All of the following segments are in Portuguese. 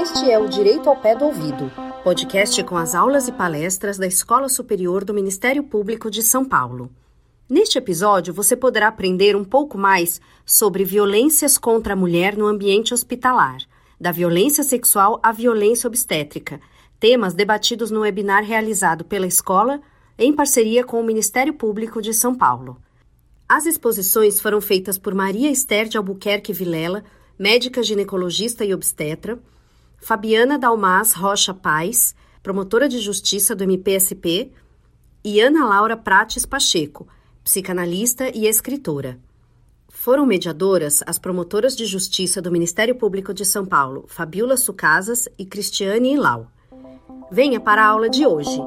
Este é o Direito ao Pé do Ouvido, podcast com as aulas e palestras da Escola Superior do Ministério Público de São Paulo. Neste episódio, você poderá aprender um pouco mais sobre violências contra a mulher no ambiente hospitalar, da violência sexual à violência obstétrica, temas debatidos no webinar realizado pela escola em parceria com o Ministério Público de São Paulo. As exposições foram feitas por Maria Esther de Albuquerque Vilela, médica ginecologista e obstetra, Fabiana Dalmas Rocha Paz, promotora de justiça do MPSP, e Ana Laura Prates Pacheco, psicanalista e escritora. Foram mediadoras as promotoras de justiça do Ministério Público de São Paulo, Fabiola Sucasas e Cristiane Ilau. Venha para a aula de hoje.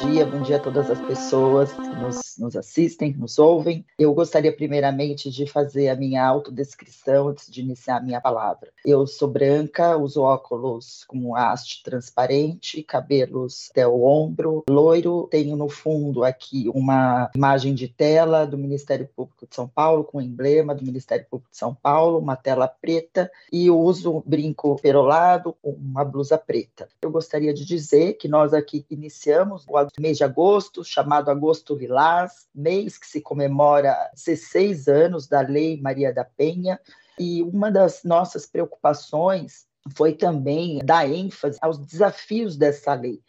Dia, bom dia a todas as pessoas que nos, nos assistem, nos ouvem. Eu gostaria primeiramente de fazer a minha autodescrição antes de iniciar a minha palavra. Eu sou branca, uso óculos com haste transparente, cabelos até o ombro, loiro. Tenho no fundo aqui uma imagem de tela do Ministério Público de São Paulo, com o emblema do Ministério Público de São Paulo, uma tela preta, e uso um brinco perolado com uma blusa preta. Eu gostaria de dizer que nós aqui iniciamos o mês de agosto, chamado Agosto Lilás, mês que se comemora 16 anos da Lei Maria da Penha, e uma das nossas preocupações foi também dar ênfase aos desafios dessa lei.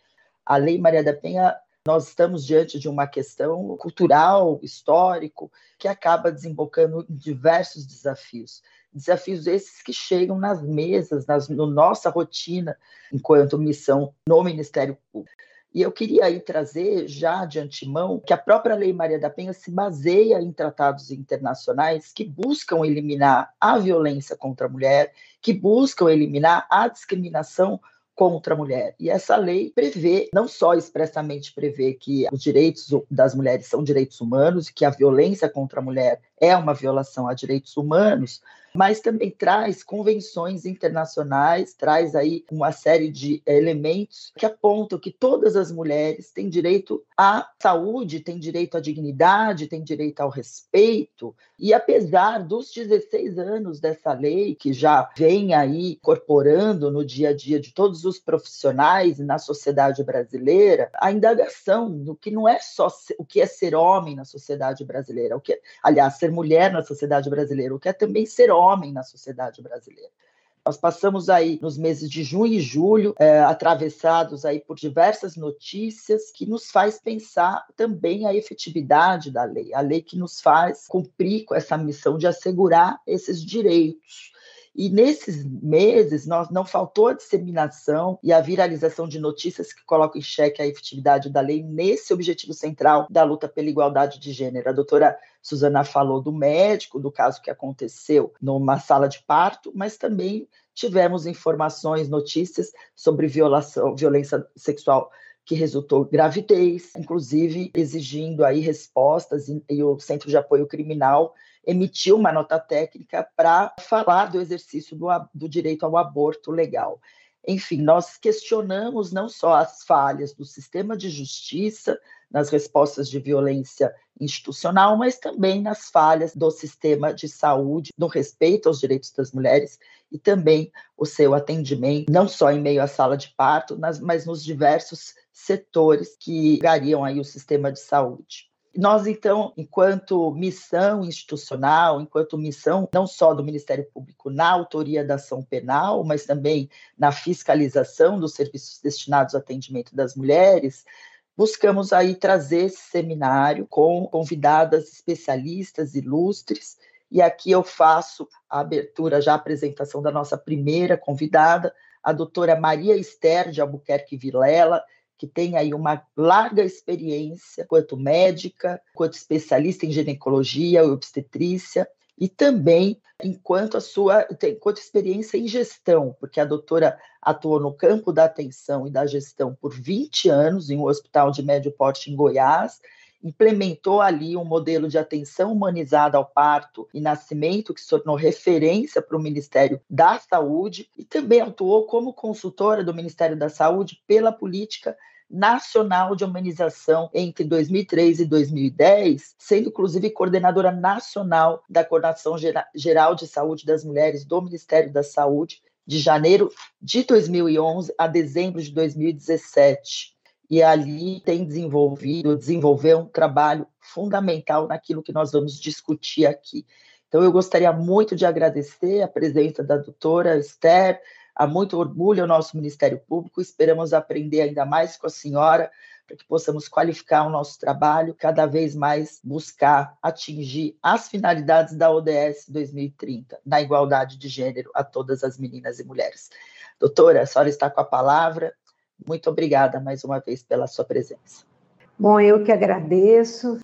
A Lei Maria da Penha nós estamos diante de uma questão cultural, histórico, que acaba desembocando em diversos desafios. Desafios esses que chegam nas mesas, na nossa rotina, enquanto missão no Ministério Público. E eu queria aí trazer já de antemão que a própria Lei Maria da Penha se baseia em tratados internacionais que buscam eliminar a violência contra a mulher, que buscam eliminar a discriminação contra a mulher. E essa lei prevê, não só expressamente prevê que os direitos das mulheres são direitos humanos e que a violência contra a mulher é uma violação a direitos humanos, mas também traz convenções internacionais, traz aí uma série de elementos que apontam que todas as mulheres têm direito à saúde, têm direito à dignidade, têm direito ao respeito. E apesar dos 16 anos dessa lei, que já vem aí incorporando no dia a dia de todos os profissionais na sociedade brasileira, a indagação do que não é só o que é ser homem na sociedade brasileira, o que, aliás, ser mulher na sociedade brasileira, o que é também ser homem na sociedade brasileira. Nós passamos aí nos meses de junho e julho, é, atravessados aí por diversas notícias que nos faz pensar também a efetividade da lei, a lei que nos faz cumprir com essa missão de assegurar esses direitos e nesses meses, nós, não faltou a disseminação e a viralização de notícias que colocam em xeque a efetividade da lei nesse objetivo central da luta pela igualdade de gênero. A doutora Suzana falou do médico, do caso que aconteceu numa sala de parto, mas também tivemos informações, notícias sobre violação, violência sexual que resultou gravidez, inclusive exigindo aí respostas e, e o Centro de Apoio Criminal emitiu uma nota técnica para falar do exercício do, do direito ao aborto legal. Enfim, nós questionamos não só as falhas do sistema de justiça nas respostas de violência institucional, mas também nas falhas do sistema de saúde, no respeito aos direitos das mulheres e também o seu atendimento, não só em meio à sala de parto, mas nos diversos setores que gariam aí o sistema de saúde. Nós, então, enquanto missão institucional, enquanto missão não só do Ministério Público na autoria da ação penal, mas também na fiscalização dos serviços destinados ao atendimento das mulheres, buscamos aí trazer esse seminário com convidadas especialistas ilustres. E aqui eu faço a abertura, já a apresentação da nossa primeira convidada, a doutora Maria Esther de Albuquerque Vilela, que tem aí uma larga experiência quanto médica, quanto especialista em ginecologia e obstetrícia, e também enquanto a sua enquanto experiência em gestão, porque a doutora atuou no campo da atenção e da gestão por 20 anos em um hospital de médio porte em Goiás implementou ali um modelo de atenção humanizada ao parto e nascimento, que se tornou referência para o Ministério da Saúde, e também atuou como consultora do Ministério da Saúde pela política nacional de humanização entre 2003 e 2010, sendo inclusive coordenadora nacional da Coordenação Geral de Saúde das Mulheres do Ministério da Saúde, de janeiro de 2011 a dezembro de 2017 e ali tem desenvolvido, desenvolveu um trabalho fundamental naquilo que nós vamos discutir aqui. Então, eu gostaria muito de agradecer a presença da doutora Esther, há muito orgulho ao nosso Ministério Público, esperamos aprender ainda mais com a senhora, para que possamos qualificar o nosso trabalho, cada vez mais buscar atingir as finalidades da ODS 2030, na igualdade de gênero a todas as meninas e mulheres. Doutora, a senhora está com a palavra, muito obrigada mais uma vez pela sua presença. Bom, eu que agradeço.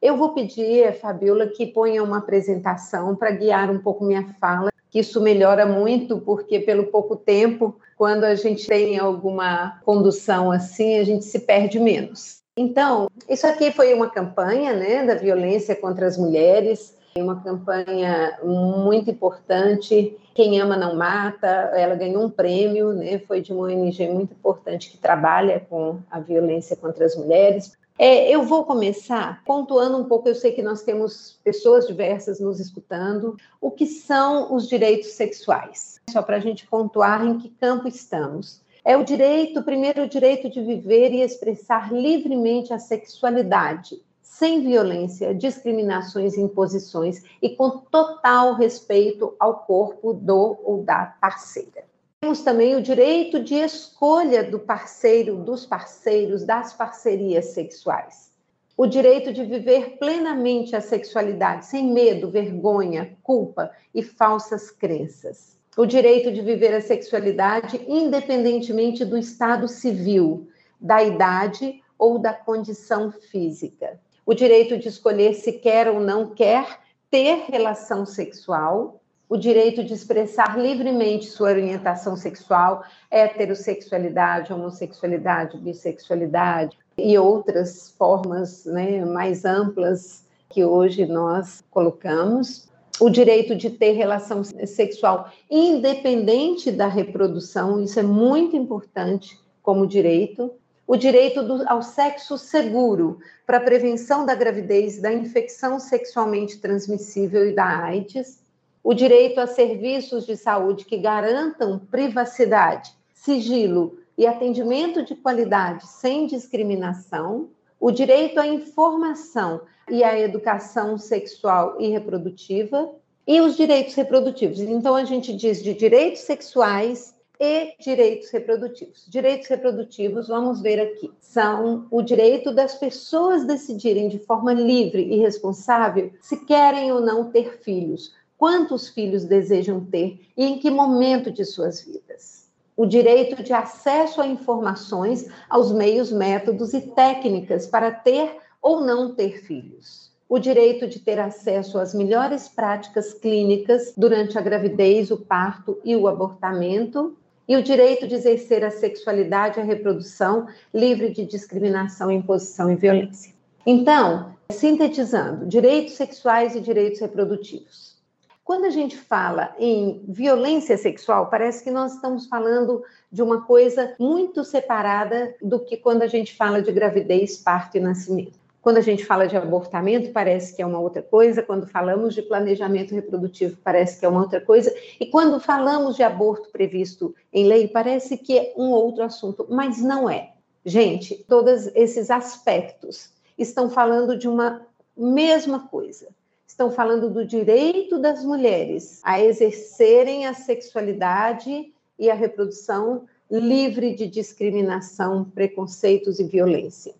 Eu vou pedir, Fabiola, que ponha uma apresentação para guiar um pouco minha fala, que isso melhora muito, porque pelo pouco tempo, quando a gente tem alguma condução assim, a gente se perde menos. Então, isso aqui foi uma campanha né, da violência contra as mulheres, uma campanha muito importante. Quem ama não mata. Ela ganhou um prêmio, né? Foi de uma ONG muito importante que trabalha com a violência contra as mulheres. É, eu vou começar pontuando um pouco. Eu sei que nós temos pessoas diversas nos escutando. O que são os direitos sexuais? Só para a gente pontuar em que campo estamos. É o direito, primeiro, o direito de viver e expressar livremente a sexualidade, sem violência, discriminações e imposições e com total respeito ao corpo do ou da parceira. Temos também o direito de escolha do parceiro, dos parceiros, das parcerias sexuais. O direito de viver plenamente a sexualidade, sem medo, vergonha, culpa e falsas crenças. O direito de viver a sexualidade independentemente do estado civil, da idade ou da condição física o direito de escolher se quer ou não quer ter relação sexual, o direito de expressar livremente sua orientação sexual, heterossexualidade, homossexualidade, bissexualidade e outras formas né, mais amplas que hoje nós colocamos. O direito de ter relação sexual independente da reprodução, isso é muito importante como direito o direito do, ao sexo seguro para prevenção da gravidez, da infecção sexualmente transmissível e da AIDS, o direito a serviços de saúde que garantam privacidade, sigilo e atendimento de qualidade sem discriminação, o direito à informação e à educação sexual e reprodutiva, e os direitos reprodutivos. Então, a gente diz de direitos sexuais, e direitos reprodutivos. Direitos reprodutivos, vamos ver aqui, são o direito das pessoas decidirem de forma livre e responsável se querem ou não ter filhos, quantos filhos desejam ter e em que momento de suas vidas. O direito de acesso a informações, aos meios, métodos e técnicas para ter ou não ter filhos o direito de ter acesso às melhores práticas clínicas durante a gravidez, o parto e o abortamento, e o direito de exercer a sexualidade e a reprodução livre de discriminação, imposição e violência. Então, sintetizando, direitos sexuais e direitos reprodutivos. Quando a gente fala em violência sexual, parece que nós estamos falando de uma coisa muito separada do que quando a gente fala de gravidez, parto e nascimento. Quando a gente fala de abortamento, parece que é uma outra coisa. Quando falamos de planejamento reprodutivo, parece que é uma outra coisa. E quando falamos de aborto previsto em lei, parece que é um outro assunto, mas não é. Gente, todos esses aspectos estão falando de uma mesma coisa. Estão falando do direito das mulheres a exercerem a sexualidade e a reprodução livre de discriminação, preconceitos e violência.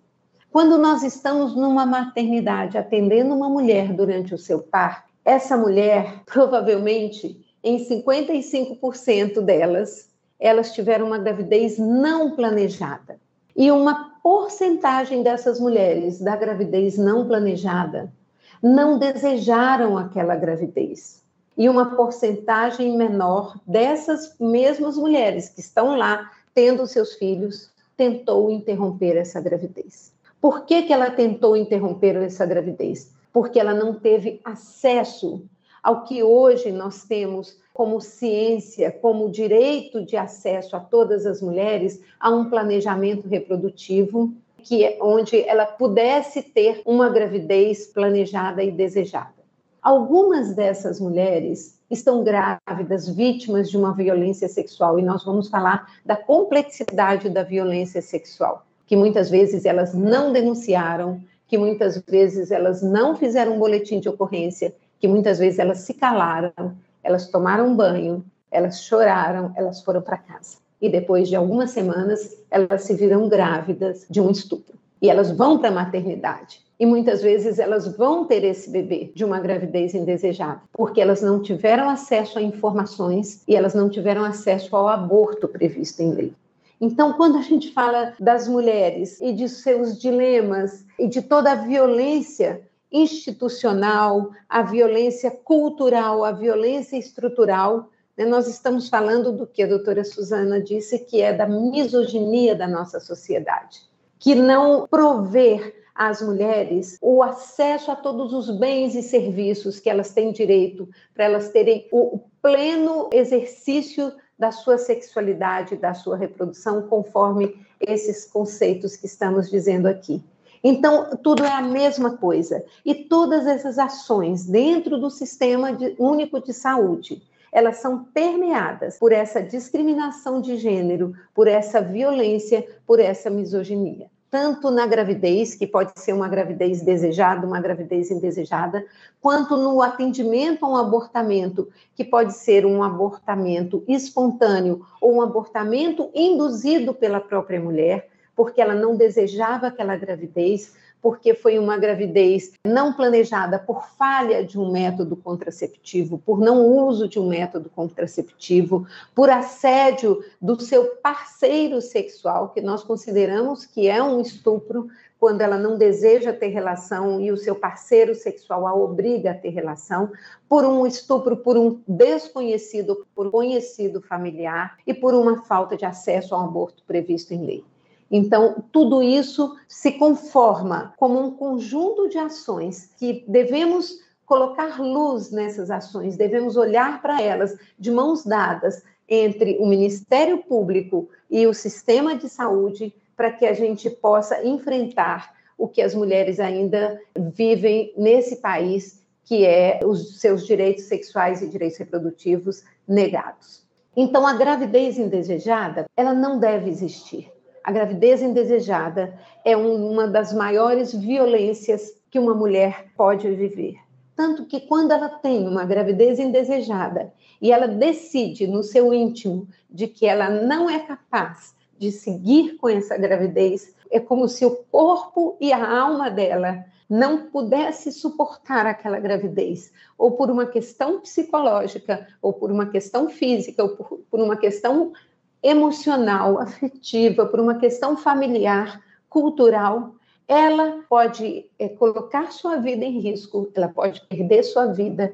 Quando nós estamos numa maternidade atendendo uma mulher durante o seu parto, essa mulher, provavelmente, em 55% delas, elas tiveram uma gravidez não planejada. E uma porcentagem dessas mulheres da gravidez não planejada não desejaram aquela gravidez. E uma porcentagem menor dessas mesmas mulheres que estão lá tendo seus filhos tentou interromper essa gravidez. Por que, que ela tentou interromper essa gravidez? Porque ela não teve acesso ao que hoje nós temos como ciência, como direito de acesso a todas as mulheres a um planejamento reprodutivo que é onde ela pudesse ter uma gravidez planejada e desejada. Algumas dessas mulheres estão grávidas, vítimas de uma violência sexual, e nós vamos falar da complexidade da violência sexual, que muitas vezes elas não denunciaram, que muitas vezes elas não fizeram um boletim de ocorrência, que muitas vezes elas se calaram, elas tomaram banho, elas choraram, elas foram para casa. E depois de algumas semanas, elas se viram grávidas de um estupro. E elas vão para a maternidade. E muitas vezes elas vão ter esse bebê de uma gravidez indesejada, porque elas não tiveram acesso a informações e elas não tiveram acesso ao aborto previsto em lei. Então, quando a gente fala das mulheres e de seus dilemas e de toda a violência institucional, a violência cultural, a violência estrutural, né, nós estamos falando do que a doutora Suzana disse, que é da misoginia da nossa sociedade, que não prover às mulheres o acesso a todos os bens e serviços que elas têm direito, para elas terem o pleno exercício da sua sexualidade, da sua reprodução, conforme esses conceitos que estamos dizendo aqui. Então, tudo é a mesma coisa. E todas essas ações dentro do sistema de, único de saúde, elas são permeadas por essa discriminação de gênero, por essa violência, por essa misoginia tanto na gravidez, que pode ser uma gravidez desejada, uma gravidez indesejada, quanto no atendimento a um abortamento, que pode ser um abortamento espontâneo ou um abortamento induzido pela própria mulher, porque ela não desejava aquela gravidez, porque foi uma gravidez não planejada por falha de um método contraceptivo, por não uso de um método contraceptivo, por assédio do seu parceiro sexual, que nós consideramos que é um estupro quando ela não deseja ter relação e o seu parceiro sexual a obriga a ter relação, por um estupro por um desconhecido, por um conhecido familiar e por uma falta de acesso ao aborto previsto em lei. Então, tudo isso se conforma como um conjunto de ações que devemos colocar luz nessas ações, devemos olhar para elas de mãos dadas entre o Ministério Público e o sistema de saúde para que a gente possa enfrentar o que as mulheres ainda vivem nesse país, que é os seus direitos sexuais e direitos reprodutivos negados. Então, a gravidez indesejada, ela não deve existir. A gravidez indesejada é uma das maiores violências que uma mulher pode viver. Tanto que quando ela tem uma gravidez indesejada e ela decide no seu íntimo de que ela não é capaz de seguir com essa gravidez, é como se o corpo e a alma dela não pudesse suportar aquela gravidez, ou por uma questão psicológica, ou por uma questão física, ou por, por uma questão emocional, afetiva, por uma questão familiar, cultural, ela pode é, colocar sua vida em risco, ela pode perder sua vida,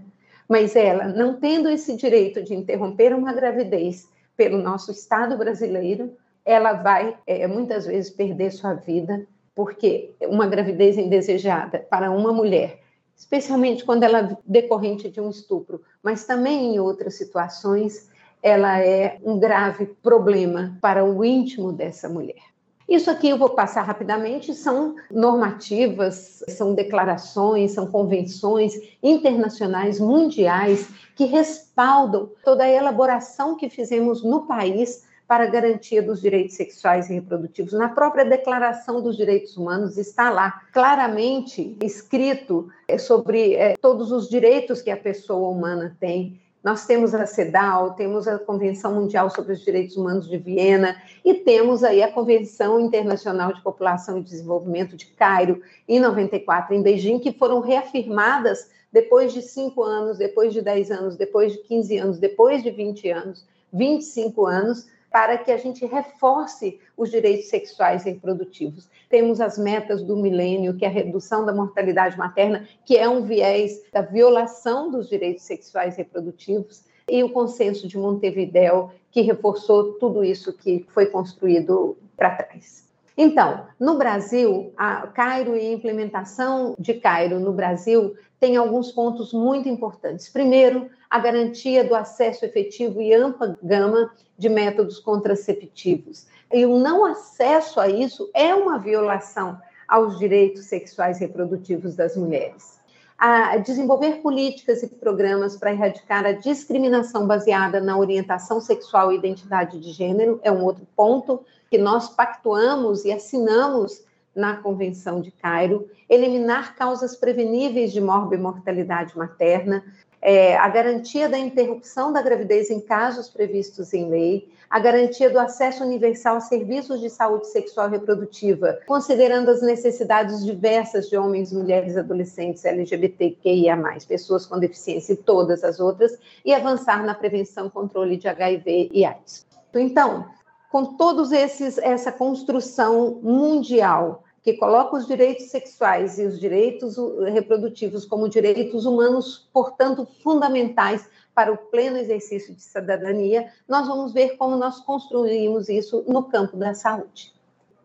mas ela, não tendo esse direito de interromper uma gravidez pelo nosso Estado brasileiro, ela vai é, muitas vezes perder sua vida, porque uma gravidez indesejada para uma mulher, especialmente quando ela é decorrente de um estupro, mas também em outras situações, ela é um grave problema para o íntimo dessa mulher. Isso aqui eu vou passar rapidamente, são normativas, são declarações, são convenções internacionais, mundiais, que respaldam toda a elaboração que fizemos no país para a garantia dos direitos sexuais e reprodutivos. Na própria Declaração dos Direitos Humanos está lá claramente escrito é, sobre é, todos os direitos que a pessoa humana tem, nós temos a CEDAW, temos a Convenção Mundial sobre os Direitos Humanos de Viena e temos aí a Convenção Internacional de População e Desenvolvimento de Cairo, em 94, em Beijing, que foram reafirmadas depois de cinco anos, depois de 10 anos, depois de 15 anos, depois de 20 anos, 25 anos, para que a gente reforce os direitos sexuais e reprodutivos. Temos as metas do milênio, que é a redução da mortalidade materna, que é um viés da violação dos direitos sexuais e reprodutivos, e o consenso de Montevideo, que reforçou tudo isso que foi construído para trás. Então, no Brasil, a Cairo e a implementação de Cairo no Brasil tem alguns pontos muito importantes. Primeiro, a garantia do acesso efetivo e ampla gama de métodos contraceptivos. E o não acesso a isso é uma violação aos direitos sexuais e reprodutivos das mulheres. A desenvolver políticas e programas para erradicar a discriminação baseada na orientação sexual e identidade de gênero é um outro ponto que nós pactuamos e assinamos na Convenção de Cairo, eliminar causas preveníveis de morbimortalidade materna, é, a garantia da interrupção da gravidez em casos previstos em lei, a garantia do acesso universal a serviços de saúde sexual e reprodutiva, considerando as necessidades diversas de homens, mulheres, adolescentes, LGBTQIA+, pessoas com deficiência e todas as outras, e avançar na prevenção controle de HIV e AIDS. Então, com todos esses essa construção mundial que coloca os direitos sexuais e os direitos reprodutivos como direitos humanos, portanto, fundamentais para o pleno exercício de cidadania, nós vamos ver como nós construímos isso no campo da saúde.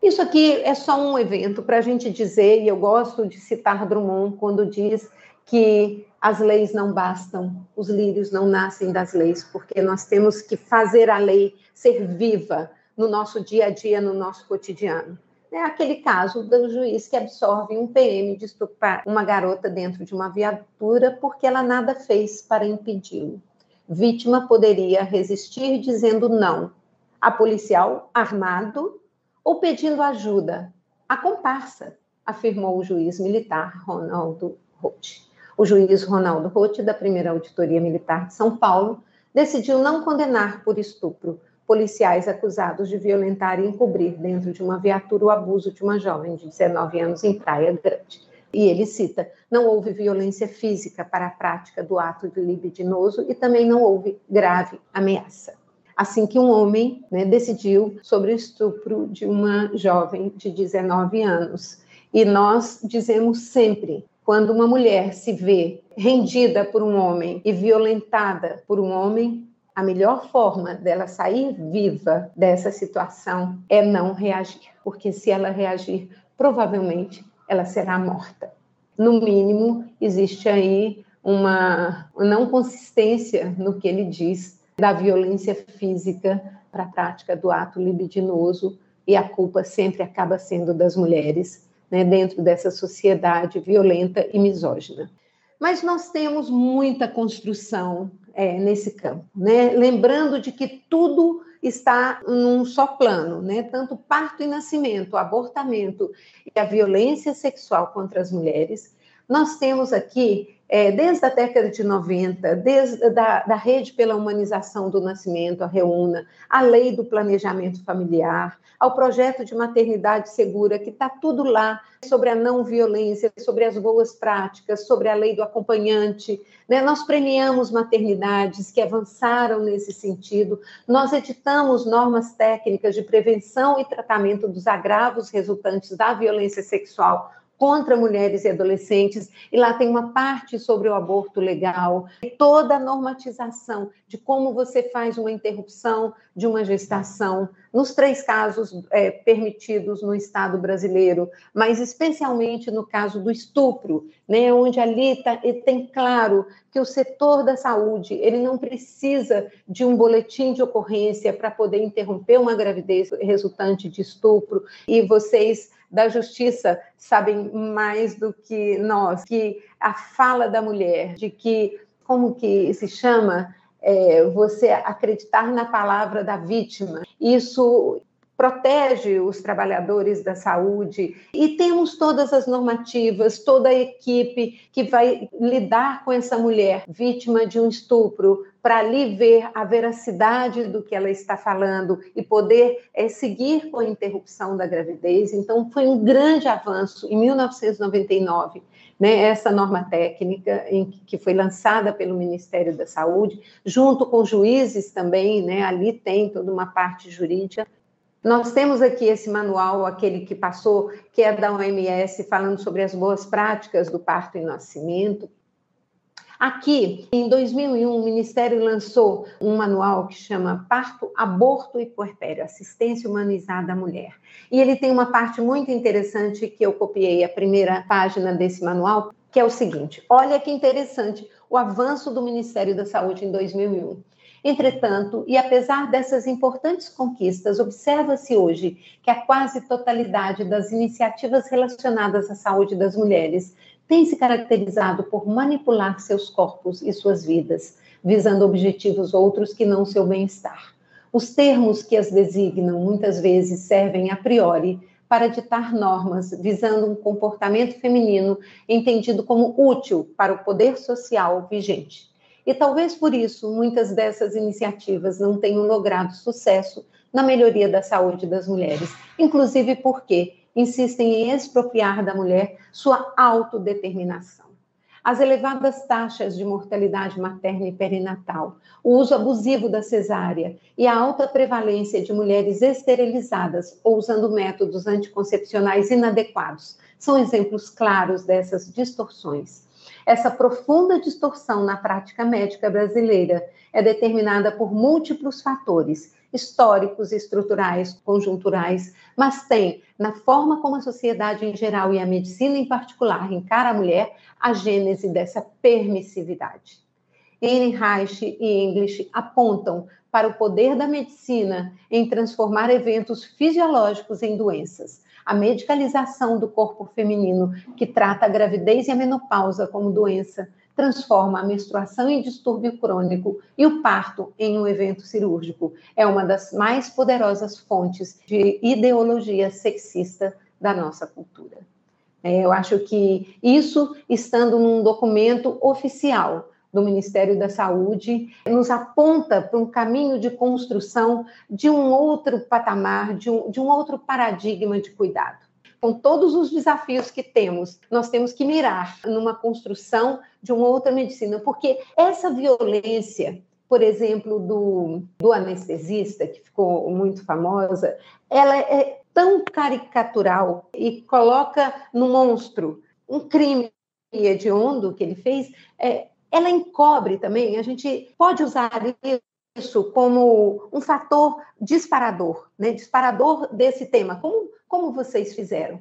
Isso aqui é só um evento para a gente dizer, e eu gosto de citar Drummond quando diz que as leis não bastam, os lírios não nascem das leis, porque nós temos que fazer a lei ser viva no nosso dia a dia, no nosso cotidiano. É aquele caso do juiz que absorve um PM de estuprar uma garota dentro de uma viatura porque ela nada fez para impedi-lo. Vítima poderia resistir dizendo não a policial armado ou pedindo ajuda. A comparsa, afirmou o juiz militar Ronaldo Roth. O juiz Ronaldo Roth, da primeira Auditoria Militar de São Paulo, decidiu não condenar por estupro, policiais acusados de violentar e encobrir dentro de uma viatura o abuso de uma jovem de 19 anos em Praia Grande. E ele cita: não houve violência física para a prática do ato libidinoso e também não houve grave ameaça. Assim que um homem né, decidiu sobre o estupro de uma jovem de 19 anos. E nós dizemos sempre: quando uma mulher se vê rendida por um homem e violentada por um homem, a melhor forma dela sair viva dessa situação é não reagir, porque se ela reagir, provavelmente ela será morta. No mínimo, existe aí uma não consistência no que ele diz da violência física para a prática do ato libidinoso e a culpa sempre acaba sendo das mulheres, né, dentro dessa sociedade violenta e misógina. Mas nós temos muita construção é, nesse campo, né? Lembrando de que tudo está num só plano, né? Tanto parto e nascimento, abortamento e a violência sexual contra as mulheres. Nós temos aqui é, desde a década de 90, desde da, da Rede pela Humanização do Nascimento, a REUNA, a Lei do Planejamento Familiar, ao projeto de maternidade segura, que está tudo lá sobre a não violência, sobre as boas práticas, sobre a lei do acompanhante. Né? Nós premiamos maternidades que avançaram nesse sentido, nós editamos normas técnicas de prevenção e tratamento dos agravos resultantes da violência sexual contra mulheres e adolescentes, e lá tem uma parte sobre o aborto legal, toda a normatização de como você faz uma interrupção de uma gestação, nos três casos é, permitidos no Estado brasileiro, mas especialmente no caso do estupro, né, onde ali tá, tem claro que o setor da saúde ele não precisa de um boletim de ocorrência para poder interromper uma gravidez resultante de estupro, e vocês da justiça sabem mais do que nós, que a fala da mulher, de que, como que se chama, é, você acreditar na palavra da vítima, isso protege os trabalhadores da saúde e temos todas as normativas, toda a equipe que vai lidar com essa mulher vítima de um estupro para ali ver a veracidade do que ela está falando e poder é, seguir com a interrupção da gravidez. Então, foi um grande avanço em 1999. Né, essa norma técnica em, que foi lançada pelo Ministério da Saúde, junto com juízes também, né, ali tem toda uma parte jurídica, nós temos aqui esse manual, aquele que passou, que é da OMS, falando sobre as boas práticas do parto e nascimento. Aqui, em 2001, o Ministério lançou um manual que chama Parto, Aborto e Puerpério, Assistência Humanizada à Mulher. E ele tem uma parte muito interessante que eu copiei a primeira página desse manual, que é o seguinte: olha que interessante o avanço do Ministério da Saúde em 2001. Entretanto, e apesar dessas importantes conquistas, observa-se hoje que a quase totalidade das iniciativas relacionadas à saúde das mulheres tem se caracterizado por manipular seus corpos e suas vidas, visando objetivos outros que não seu bem-estar. Os termos que as designam muitas vezes servem a priori para ditar normas visando um comportamento feminino entendido como útil para o poder social vigente. E talvez por isso muitas dessas iniciativas não tenham logrado sucesso na melhoria da saúde das mulheres, inclusive porque insistem em expropriar da mulher sua autodeterminação. As elevadas taxas de mortalidade materna e perinatal, o uso abusivo da cesárea e a alta prevalência de mulheres esterilizadas ou usando métodos anticoncepcionais inadequados são exemplos claros dessas distorções. Essa profunda distorção na prática médica brasileira é determinada por múltiplos fatores, históricos, estruturais, conjunturais, mas tem, na forma como a sociedade em geral e a medicina em particular encara a mulher, a gênese dessa permissividade. Ehrenreich e English apontam para o poder da medicina em transformar eventos fisiológicos em doenças. A medicalização do corpo feminino, que trata a gravidez e a menopausa como doença, transforma a menstruação em distúrbio crônico e o parto em um evento cirúrgico. É uma das mais poderosas fontes de ideologia sexista da nossa cultura. É, eu acho que isso, estando num documento oficial do Ministério da Saúde, nos aponta para um caminho de construção de um outro patamar, de um, de um outro paradigma de cuidado. Com todos os desafios que temos, nós temos que mirar numa construção de uma outra medicina, porque essa violência, por exemplo, do, do anestesista, que ficou muito famosa, ela é tão caricatural e coloca no monstro. Um crime hediondo que ele fez, é, ela encobre também, a gente pode usar isso como um fator disparador, né? disparador desse tema, como, como vocês fizeram.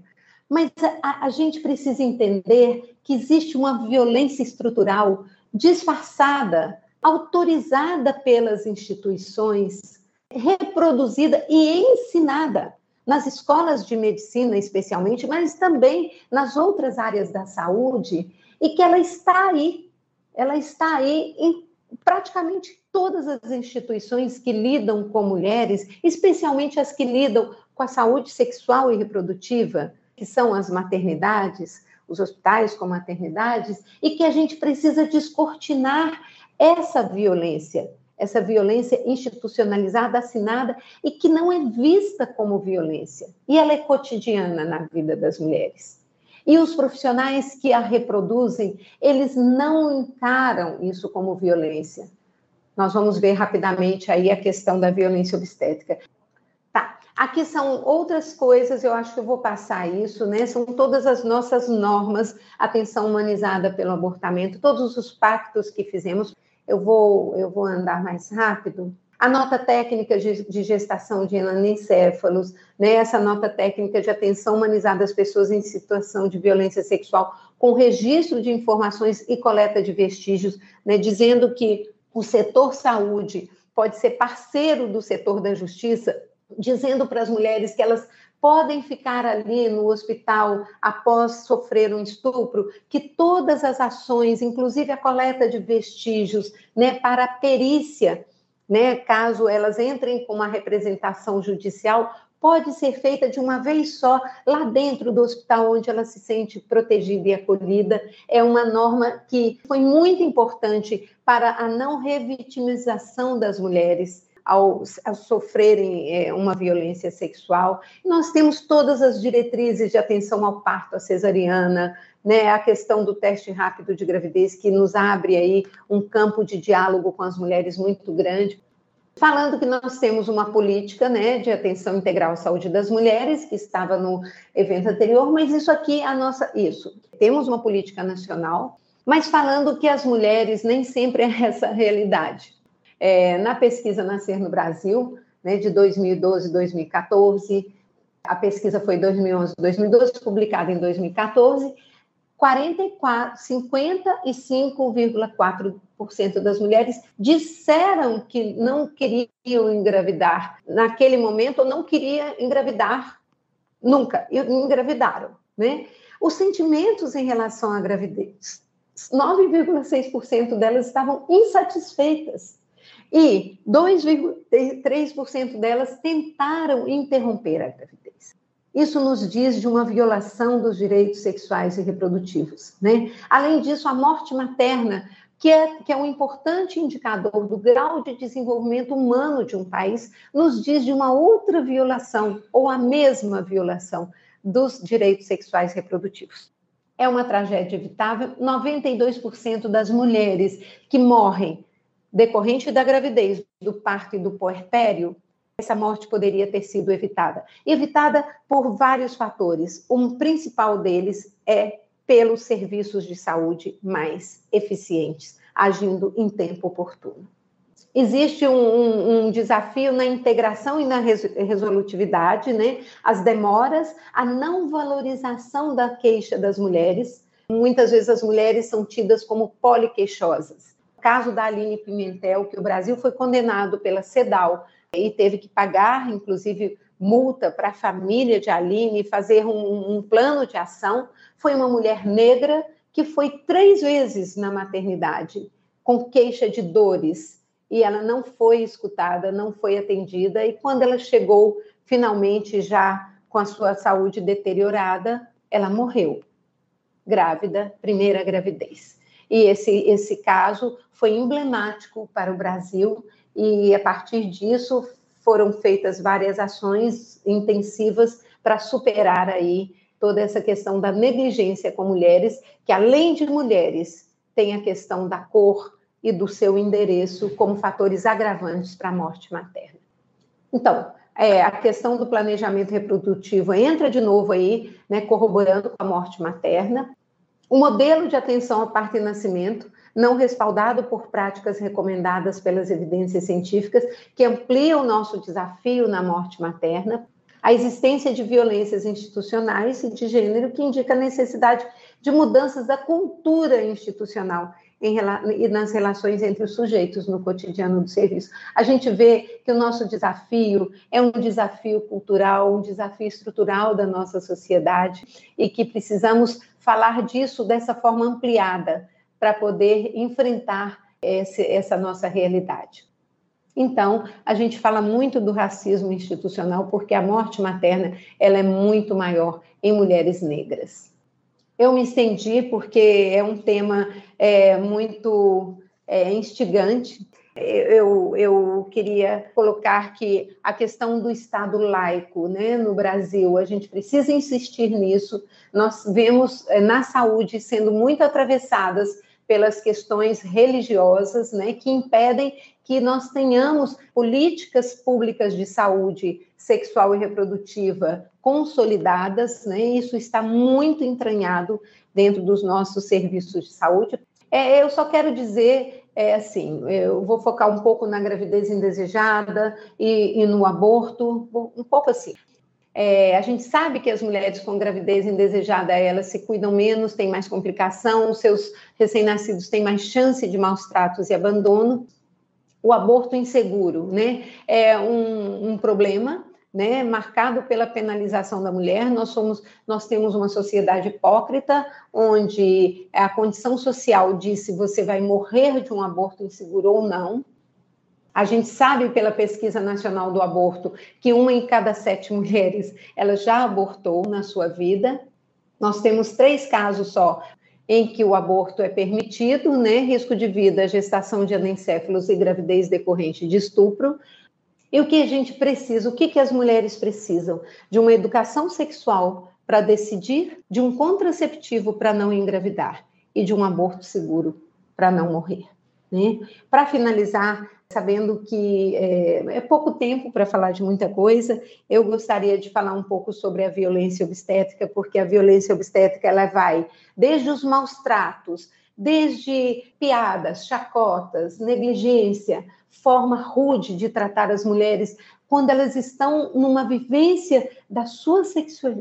Mas a, a gente precisa entender que existe uma violência estrutural disfarçada, autorizada pelas instituições, reproduzida e ensinada nas escolas de medicina, especialmente, mas também nas outras áreas da saúde, e que ela está aí, ela está aí em praticamente todas as instituições que lidam com mulheres, especialmente as que lidam com a saúde sexual e reprodutiva, que são as maternidades, os hospitais com maternidades, e que a gente precisa descortinar essa violência, essa violência institucionalizada, assinada e que não é vista como violência. E ela é cotidiana na vida das mulheres. E os profissionais que a reproduzem, eles não encaram isso como violência. Nós vamos ver rapidamente aí a questão da violência obstétrica. Tá, aqui são outras coisas, eu acho que eu vou passar isso, né? São todas as nossas normas, atenção humanizada pelo abortamento, todos os pactos que fizemos. Eu vou, eu vou andar mais rápido a nota técnica de, gestação de anencéfalos, né, essa nota técnica de atenção humanizada às pessoas em situação de violência sexual, com registro de informações e coleta de vestígios, né, dizendo que o setor saúde pode ser parceiro do setor da justiça, dizendo para as mulheres que elas podem ficar ali no hospital após sofrer um estupro, que todas as ações, inclusive a coleta de vestígios, né, para a perícia, né, caso elas entrem com uma representação judicial, pode ser feita de uma vez só lá dentro do hospital onde ela se sente protegida e acolhida. É uma norma que foi muito importante para a não revitimização das mulheres ao, ao sofrerem é, uma violência sexual. Nós temos todas as diretrizes de atenção ao parto, à cesariana, né, a questão do teste rápido de gravidez, que nos abre aí um campo de diálogo com as mulheres muito grande. Falando que nós temos uma política né, de atenção integral à saúde das mulheres, que estava no evento anterior, mas isso aqui é a nossa. Isso. Temos uma política nacional mas falando que as mulheres nem sempre é essa realidade. É, na pesquisa Nascer no Brasil, né, de 2012 e 2014, a pesquisa foi 2011 2012, publicada em 2014, 44, 55,4% das mulheres disseram que não queriam engravidar naquele momento ou não queriam engravidar nunca, e engravidaram, né? Os sentimentos em relação à gravidez, 9,6% delas estavam insatisfeitas e 2,3% delas tentaram interromper a gravidez. Isso nos diz de uma violação dos direitos sexuais e reprodutivos. Né? Além disso, a morte materna, que é, que é um importante indicador do grau de desenvolvimento humano de um país, nos diz de uma outra violação, ou a mesma violação, dos direitos sexuais e reprodutivos. É uma tragédia evitável. 92% das mulheres que morrem decorrente da gravidez, do parto e do puerpério, essa morte poderia ter sido evitada. Evitada por vários fatores. Um principal deles é pelos serviços de saúde mais eficientes, agindo em tempo oportuno. Existe um, um, um desafio na integração e na resolutividade, né? As demoras, a não valorização da queixa das mulheres. Muitas vezes as mulheres são tidas como poliqueixosas. Caso da Aline Pimentel, que o Brasil foi condenado pela CEDAW e teve que pagar, inclusive, multa para a família de Aline, fazer um, um plano de ação. Foi uma mulher negra que foi três vezes na maternidade com queixa de dores e ela não foi escutada, não foi atendida. E quando ela chegou finalmente já com a sua saúde deteriorada, ela morreu, grávida, primeira gravidez. E esse, esse caso foi emblemático para o Brasil e a partir disso foram feitas várias ações intensivas para superar aí toda essa questão da negligência com mulheres, que além de mulheres, tem a questão da cor e do seu endereço como fatores agravantes para a morte materna. Então, é, a questão do planejamento reprodutivo entra de novo aí, né, corroborando com a morte materna. O modelo de atenção ao parto e nascimento não respaldado por práticas recomendadas pelas evidências científicas, que ampliam o nosso desafio na morte materna, a existência de violências institucionais e de gênero, que indica a necessidade de mudanças da cultura institucional em, e nas relações entre os sujeitos no cotidiano do serviço. A gente vê que o nosso desafio é um desafio cultural, um desafio estrutural da nossa sociedade e que precisamos falar disso dessa forma ampliada, para poder enfrentar esse, essa nossa realidade. Então, a gente fala muito do racismo institucional porque a morte materna ela é muito maior em mulheres negras. Eu me estendi porque é um tema é, muito é, instigante. Eu, eu queria colocar que a questão do Estado laico né, no Brasil, a gente precisa insistir nisso. Nós vemos é, na saúde sendo muito atravessadas pelas questões religiosas, né, que impedem que nós tenhamos políticas públicas de saúde sexual e reprodutiva consolidadas, né? Isso está muito entranhado dentro dos nossos serviços de saúde. É, eu só quero dizer, é, assim, eu vou focar um pouco na gravidez indesejada e, e no aborto, um pouco assim. É, a gente sabe que as mulheres com gravidez indesejada, elas se cuidam menos, têm mais complicação, os seus recém-nascidos têm mais chance de maus tratos e abandono. O aborto inseguro, né, é um, um problema, né, marcado pela penalização da mulher. Nós somos, nós temos uma sociedade hipócrita, onde a condição social diz se você vai morrer de um aborto inseguro ou não. A gente sabe pela pesquisa nacional do aborto que uma em cada sete mulheres ela já abortou na sua vida. Nós temos três casos só em que o aborto é permitido, né? Risco de vida, gestação de anencéfalos e gravidez decorrente de estupro. E o que a gente precisa? O que, que as mulheres precisam? De uma educação sexual para decidir, de um contraceptivo para não engravidar e de um aborto seguro para não morrer. Né? Para finalizar, sabendo que é, é pouco tempo para falar de muita coisa, eu gostaria de falar um pouco sobre a violência obstétrica, porque a violência obstétrica ela vai desde os maus tratos desde piadas, chacotas, negligência, forma rude de tratar as mulheres quando elas estão numa vivência da sua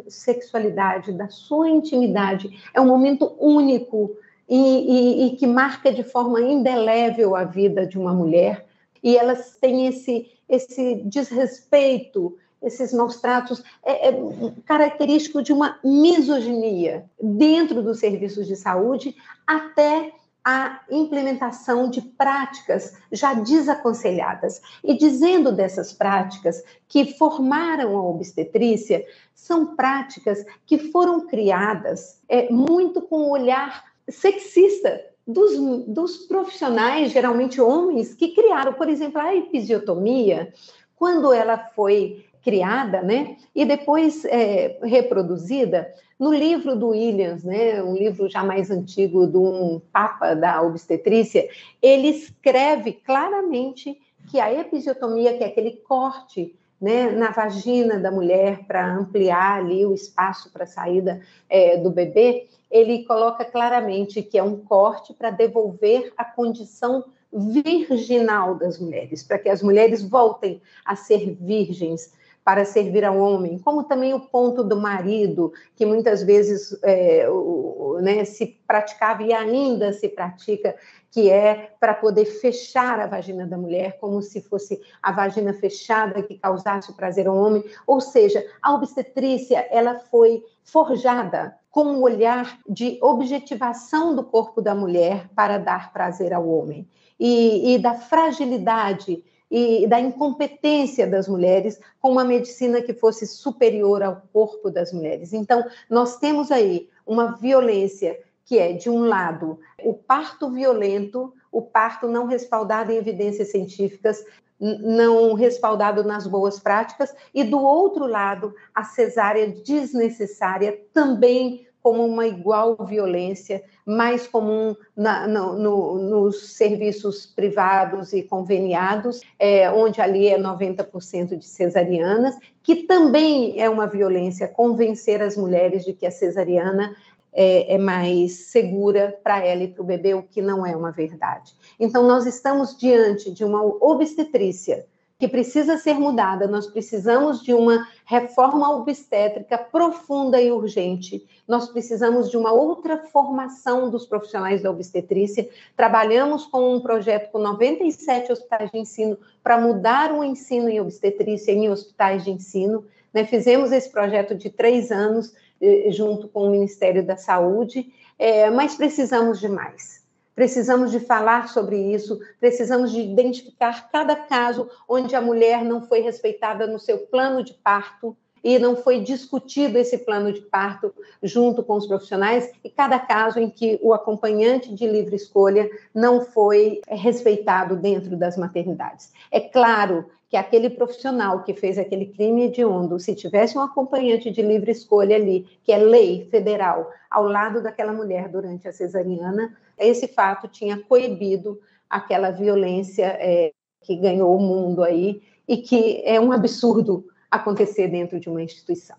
sexualidade, da sua intimidade. É um momento único e, e, e que marca de forma indelével a vida de uma mulher. E elas têm esse, esse desrespeito, esses maus tratos, é, é característico de uma misoginia dentro dos serviços de saúde, até a implementação de práticas já desaconselhadas. E dizendo dessas práticas que formaram a obstetrícia, são práticas que foram criadas é, muito com o olhar sexista dos, dos profissionais, geralmente homens, que criaram, por exemplo, a episiotomia, quando ela foi criada, né, e depois é, reproduzida, no livro do Williams, né, um livro já mais antigo de um papa da obstetrícia, ele escreve claramente que a episiotomia, que é aquele corte né, na vagina da mulher para ampliar ali o espaço para a saída é, do bebê, ele coloca claramente que é um corte para devolver a condição virginal das mulheres, para que as mulheres voltem a ser virgens para servir ao homem, como também o ponto do marido, que muitas vezes é, o, né, se praticava e ainda se pratica, que é para poder fechar a vagina da mulher, como se fosse a vagina fechada que causasse o prazer ao homem. Ou seja, a obstetrícia ela foi forjada com um olhar de objetivação do corpo da mulher para dar prazer ao homem e, e da fragilidade e da incompetência das mulheres com uma medicina que fosse superior ao corpo das mulheres. Então, nós temos aí uma violência que é, de um lado, o parto violento, o parto não respaldado em evidências científicas, não respaldado nas boas práticas, e do outro lado, a cesárea desnecessária, também como uma igual violência, mais comum na, no, no, nos serviços privados e conveniados, é, onde ali é 90% de cesarianas, que também é uma violência convencer as mulheres de que a cesariana é, é mais segura para ela e para o bebê, o que não é uma verdade. Então, nós estamos diante de uma obstetrícia que precisa ser mudada. Nós precisamos de uma reforma obstétrica profunda e urgente. Nós precisamos de uma outra formação dos profissionais da obstetrícia. Trabalhamos com um projeto com 97 hospitais de ensino para mudar o ensino em obstetrícia em hospitais de ensino. Né? Fizemos esse projeto de três anos eh, junto com o Ministério da Saúde, é, mas precisamos de mais. Precisamos de falar sobre isso, precisamos de identificar cada caso onde a mulher não foi respeitada no seu plano de parto e não foi discutido esse plano de parto junto com os profissionais e cada caso em que o acompanhante de livre escolha não foi respeitado dentro das maternidades. É claro que aquele profissional que fez aquele crime hediondo, se tivesse um acompanhante de livre escolha ali, que é lei federal, ao lado daquela mulher durante a cesariana, esse fato tinha coibido aquela violência é, que ganhou o mundo aí e que é um absurdo acontecer dentro de uma instituição.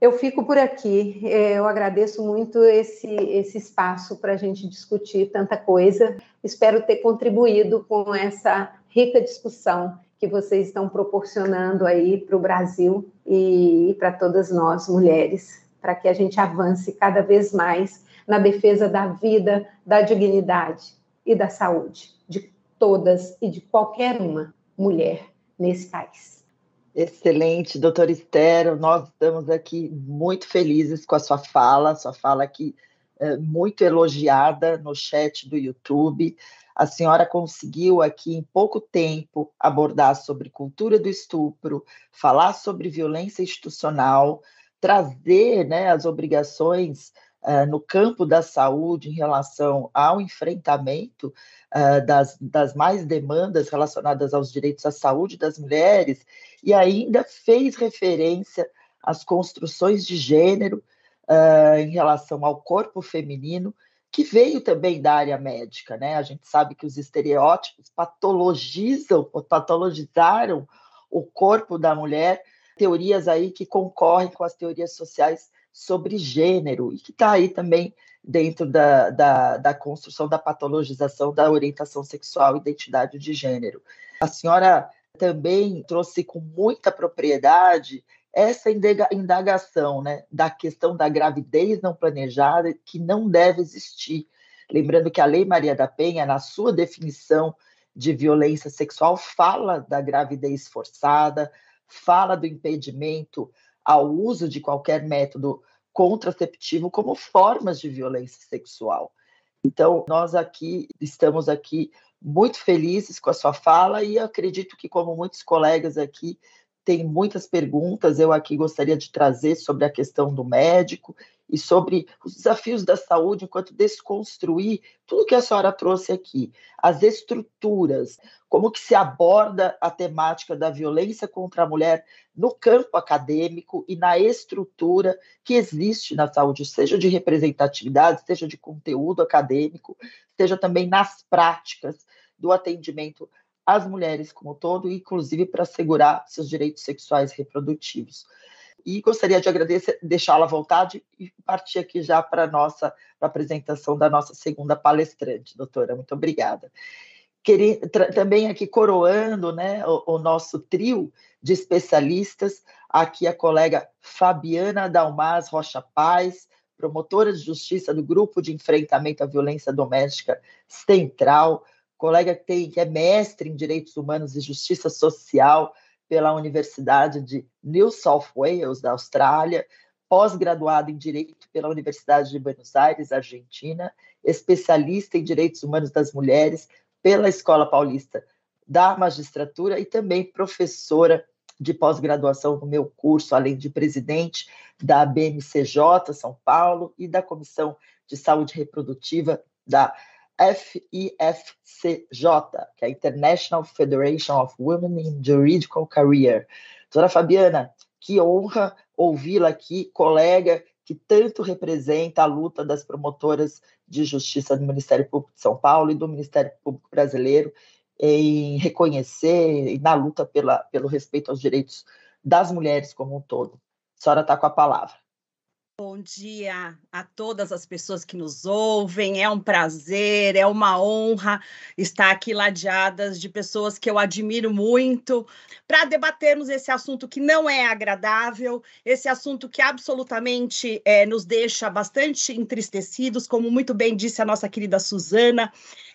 Eu fico por aqui. É, eu agradeço muito esse, esse espaço para a gente discutir tanta coisa. Espero ter contribuído com essa rica discussão que vocês estão proporcionando aí para o Brasil e para todas nós mulheres, para que a gente avance cada vez mais na defesa da vida, da dignidade e da saúde de todas e de qualquer uma mulher nesse país. Excelente, doutora Esther. Nós estamos aqui muito felizes com a sua fala, sua fala aqui é, muito elogiada no chat do YouTube a senhora conseguiu aqui em pouco tempo abordar sobre cultura do estupro, falar sobre violência institucional, trazer né, as obrigações no campo da saúde em relação ao enfrentamento uh, das, das mais demandas relacionadas aos direitos à saúde das mulheres, e ainda fez referência às construções de gênero uh, em relação ao corpo feminino que veio também da área médica, né? A gente sabe que os estereótipos patologizam, patologizaram o corpo da mulher, teorias aí que concorrem com as teorias sociais sobre gênero, e que está aí também dentro da, da, da, construção da patologização da orientação sexual e identidade de gênero. A senhora também trouxe com muita propriedade essa indagação né, da questão da gravidez não planejada, que não deve existir. Lembrando que a Lei Maria da Penha, na sua definição de violência sexual, fala da gravidez forçada, fala do impedimento ao uso de qualquer método contraceptivo como formas de violência sexual. Então, nós aqui estamos aqui muito felizes com a sua fala e acredito que, como muitos colegas aqui, tem muitas perguntas. Eu aqui gostaria de trazer sobre a questão do médico e sobre os desafios da saúde enquanto desconstruir tudo que a senhora trouxe aqui, as estruturas, como que se aborda a temática da violência contra a mulher no campo acadêmico e na estrutura que existe na saúde, seja de representatividade, seja de conteúdo acadêmico, seja também nas práticas do atendimento às mulheres como todo, inclusive para assegurar seus direitos sexuais reprodutivos. E gostaria de agradecer, deixá-la à vontade e partir aqui já para a nossa pra apresentação da nossa segunda palestrante, doutora. Muito obrigada. Queria, também aqui coroando né, o, o, nosso trio de especialistas, aqui a colega Fabiana Dalmas Rocha Paz, promotora de justiça do Grupo de Enfrentamento à Violência Doméstica Central, colega que, tem, que é mestre em Direitos Humanos e Justiça Social pela Universidade de New South Wales, da Austrália, pós-graduado em Direito pela Universidade de Buenos Aires, Argentina, especialista em Direitos Humanos das Mulheres pela Escola Paulista da Magistratura e também professora de pós-graduação no meu curso, além de presidente da BMCJ São Paulo e da Comissão de Saúde Reprodutiva da FIFCJ, que é a International Federation of Women in Juridical Career. Doutora Fabiana, que honra ouvi-la aqui, colega que tanto representa a luta das promotoras de justiça do Ministério Público de São Paulo e do Ministério Público Brasileiro em reconhecer e na luta pela, pelo respeito aos direitos das mulheres como um todo. A senhora está com a palavra. Bom dia a todas as pessoas que nos ouvem. É um prazer, é uma honra estar aqui ladeadas de pessoas que eu admiro muito para debatermos esse assunto que não é agradável, esse assunto que absolutamente é, nos deixa bastante entristecidos, como muito bem disse a nossa querida Suzana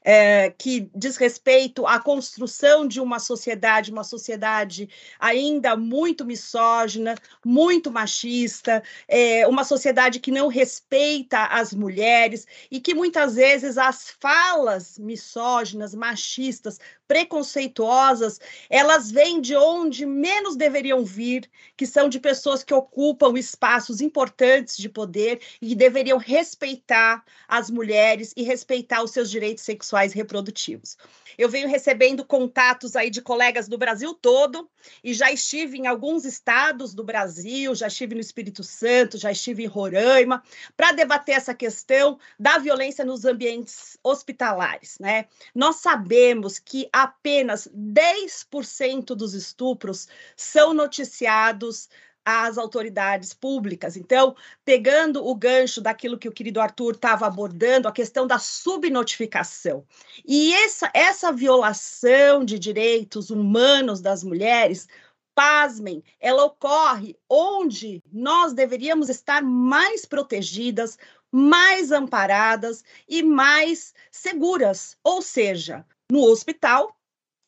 é, que diz respeito à construção de uma sociedade, uma sociedade ainda muito misógina, muito machista, é, uma sociedade que não respeita as mulheres e que muitas vezes as falas misóginas, machistas, preconceituosas, elas vêm de onde menos deveriam vir, que são de pessoas que ocupam espaços importantes de poder e deveriam respeitar as mulheres e respeitar os seus direitos sexuais e reprodutivos. Eu venho recebendo contatos aí de colegas do Brasil todo e já estive em alguns estados do Brasil, já estive no Espírito Santo, já estive em Roraima, para debater essa questão da violência nos ambientes hospitalares, né? Nós sabemos que apenas 10% dos estupros são noticiados às autoridades públicas. Então, pegando o gancho daquilo que o querido Arthur estava abordando, a questão da subnotificação. E essa, essa violação de direitos humanos das mulheres, pasmem, ela ocorre onde nós deveríamos estar mais protegidas, mais amparadas e mais seguras, ou seja, no hospital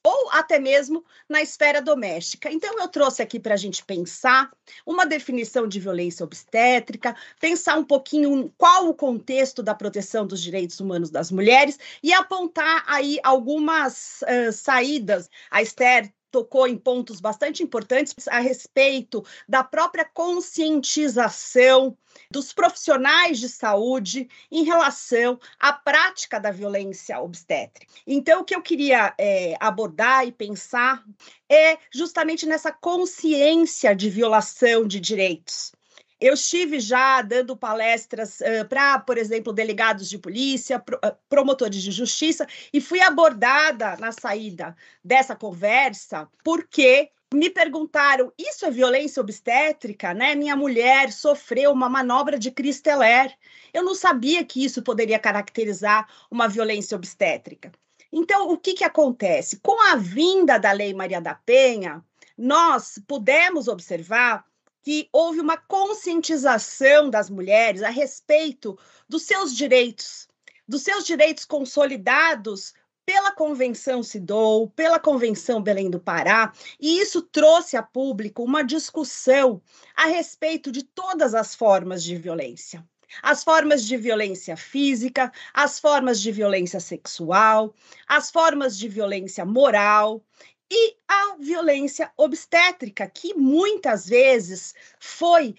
ou até mesmo na esfera doméstica. Então, eu trouxe aqui para a gente pensar uma definição de violência obstétrica, pensar um pouquinho qual o contexto da proteção dos direitos humanos das mulheres e apontar aí algumas uh, saídas. A Esther tocou em pontos bastante importantes a respeito da própria conscientização dos profissionais de saúde em relação à prática da violência obstétrica. Então, o que eu queria é, abordar e pensar é justamente nessa consciência de violação de direitos. Eu estive já dando palestras uh, para, por exemplo, delegados de polícia, pro, uh, promotores de justiça, e fui abordada na saída dessa conversa porque me perguntaram: isso é violência obstétrica? Né? Minha mulher sofreu uma manobra de Cristeler. Eu não sabia que isso poderia caracterizar uma violência obstétrica. Então, o que, que acontece? Com a vinda da Lei Maria da Penha, nós pudemos observar que houve uma conscientização das mulheres a respeito dos seus direitos, dos seus direitos consolidados pela Convenção CIDOU, pela Convenção Belém do Pará, e isso trouxe a público uma discussão a respeito de todas as formas de violência. As formas de violência física, as formas de violência sexual, as formas de violência moral e a violência obstétrica, que muitas vezes foi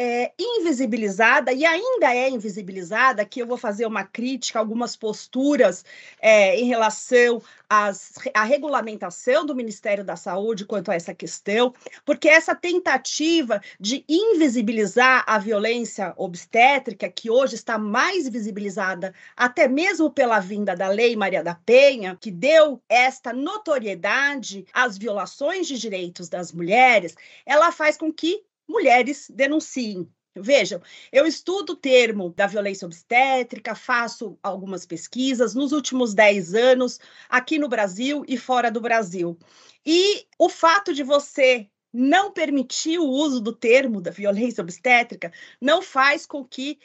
é, invisibilizada e ainda é invisibilizada, que eu vou fazer uma crítica, algumas posturas é, em relação às, à regulamentação do Ministério da Saúde quanto a essa questão, porque essa tentativa de invisibilizar a violência obstétrica, que hoje está mais visibilizada até mesmo pela vinda da Lei Maria da Penha, que deu esta notoriedade às violações de direitos das mulheres, ela faz com que mulheres denunciem. Vejam, eu estudo o termo da violência obstétrica, faço algumas pesquisas nos últimos 10 anos, aqui no Brasil e fora do Brasil. E o fato de você não permitir o uso do termo da violência obstétrica não faz com que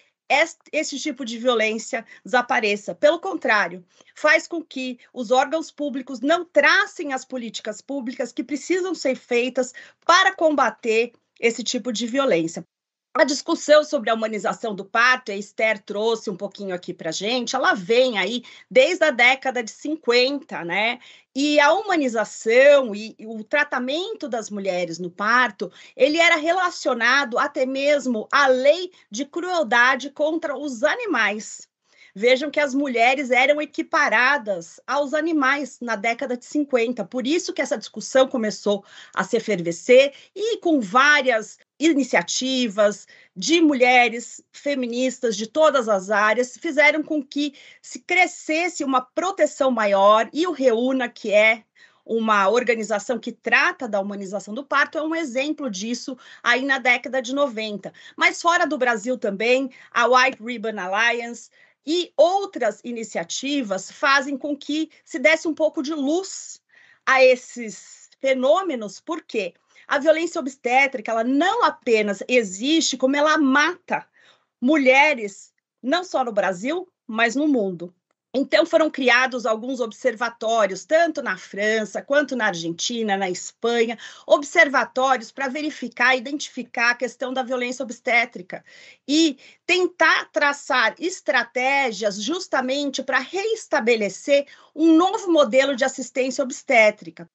esse tipo de violência desapareça. Pelo contrário, faz com que os órgãos públicos não tracem as políticas públicas que precisam ser feitas para combater esse tipo de violência. A discussão sobre a humanização do parto, a Esther trouxe um pouquinho aqui para gente, ela vem aí desde a década de 50, né? E a humanização e, e o tratamento das mulheres no parto, ele era relacionado até mesmo à lei de crueldade contra os animais, Vejam que as mulheres eram equiparadas aos animais na década de 50. Por isso que essa discussão começou a se efervescer e com várias iniciativas de mulheres feministas de todas as áreas fizeram com que se crescesse uma proteção maior e o Reúna, que é uma organização que trata da humanização do parto, é um exemplo disso aí na década de 90. Mas fora do Brasil também, a White Ribbon Alliance e outras iniciativas fazem com que se desse um pouco de luz a esses fenômenos, porque a violência obstétrica ela não apenas existe, como ela mata mulheres, não só no Brasil, mas no mundo. Então, foram criados alguns observatórios, tanto na França, quanto na Argentina, na Espanha, observatórios para verificar, identificar a questão da violência obstétrica e tentar traçar estratégias justamente para reestabelecer um novo modelo de assistência obstétrica.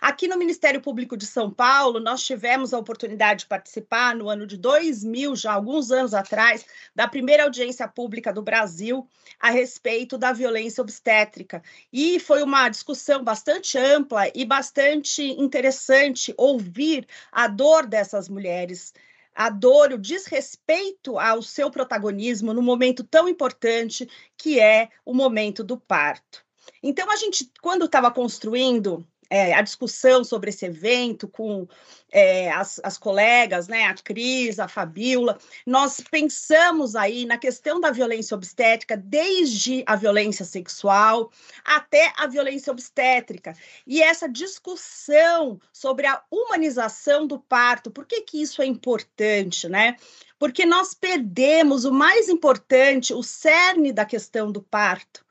Aqui no Ministério Público de São Paulo, nós tivemos a oportunidade de participar no ano de 2000, já alguns anos atrás, da primeira audiência pública do Brasil a respeito da violência obstétrica. E foi uma discussão bastante ampla e bastante interessante ouvir a dor dessas mulheres a dor, o desrespeito ao seu protagonismo no momento tão importante que é o momento do parto. Então, a gente, quando estava construindo é, a discussão sobre esse evento com é, as, as, colegas, né, a Cris, a Fabiola, nós pensamos aí na questão da violência obstétrica, desde a violência sexual até a violência obstétrica. E essa discussão sobre a humanização do parto, por que, que isso é importante, né? Porque nós perdemos o mais importante, o cerne da questão do parto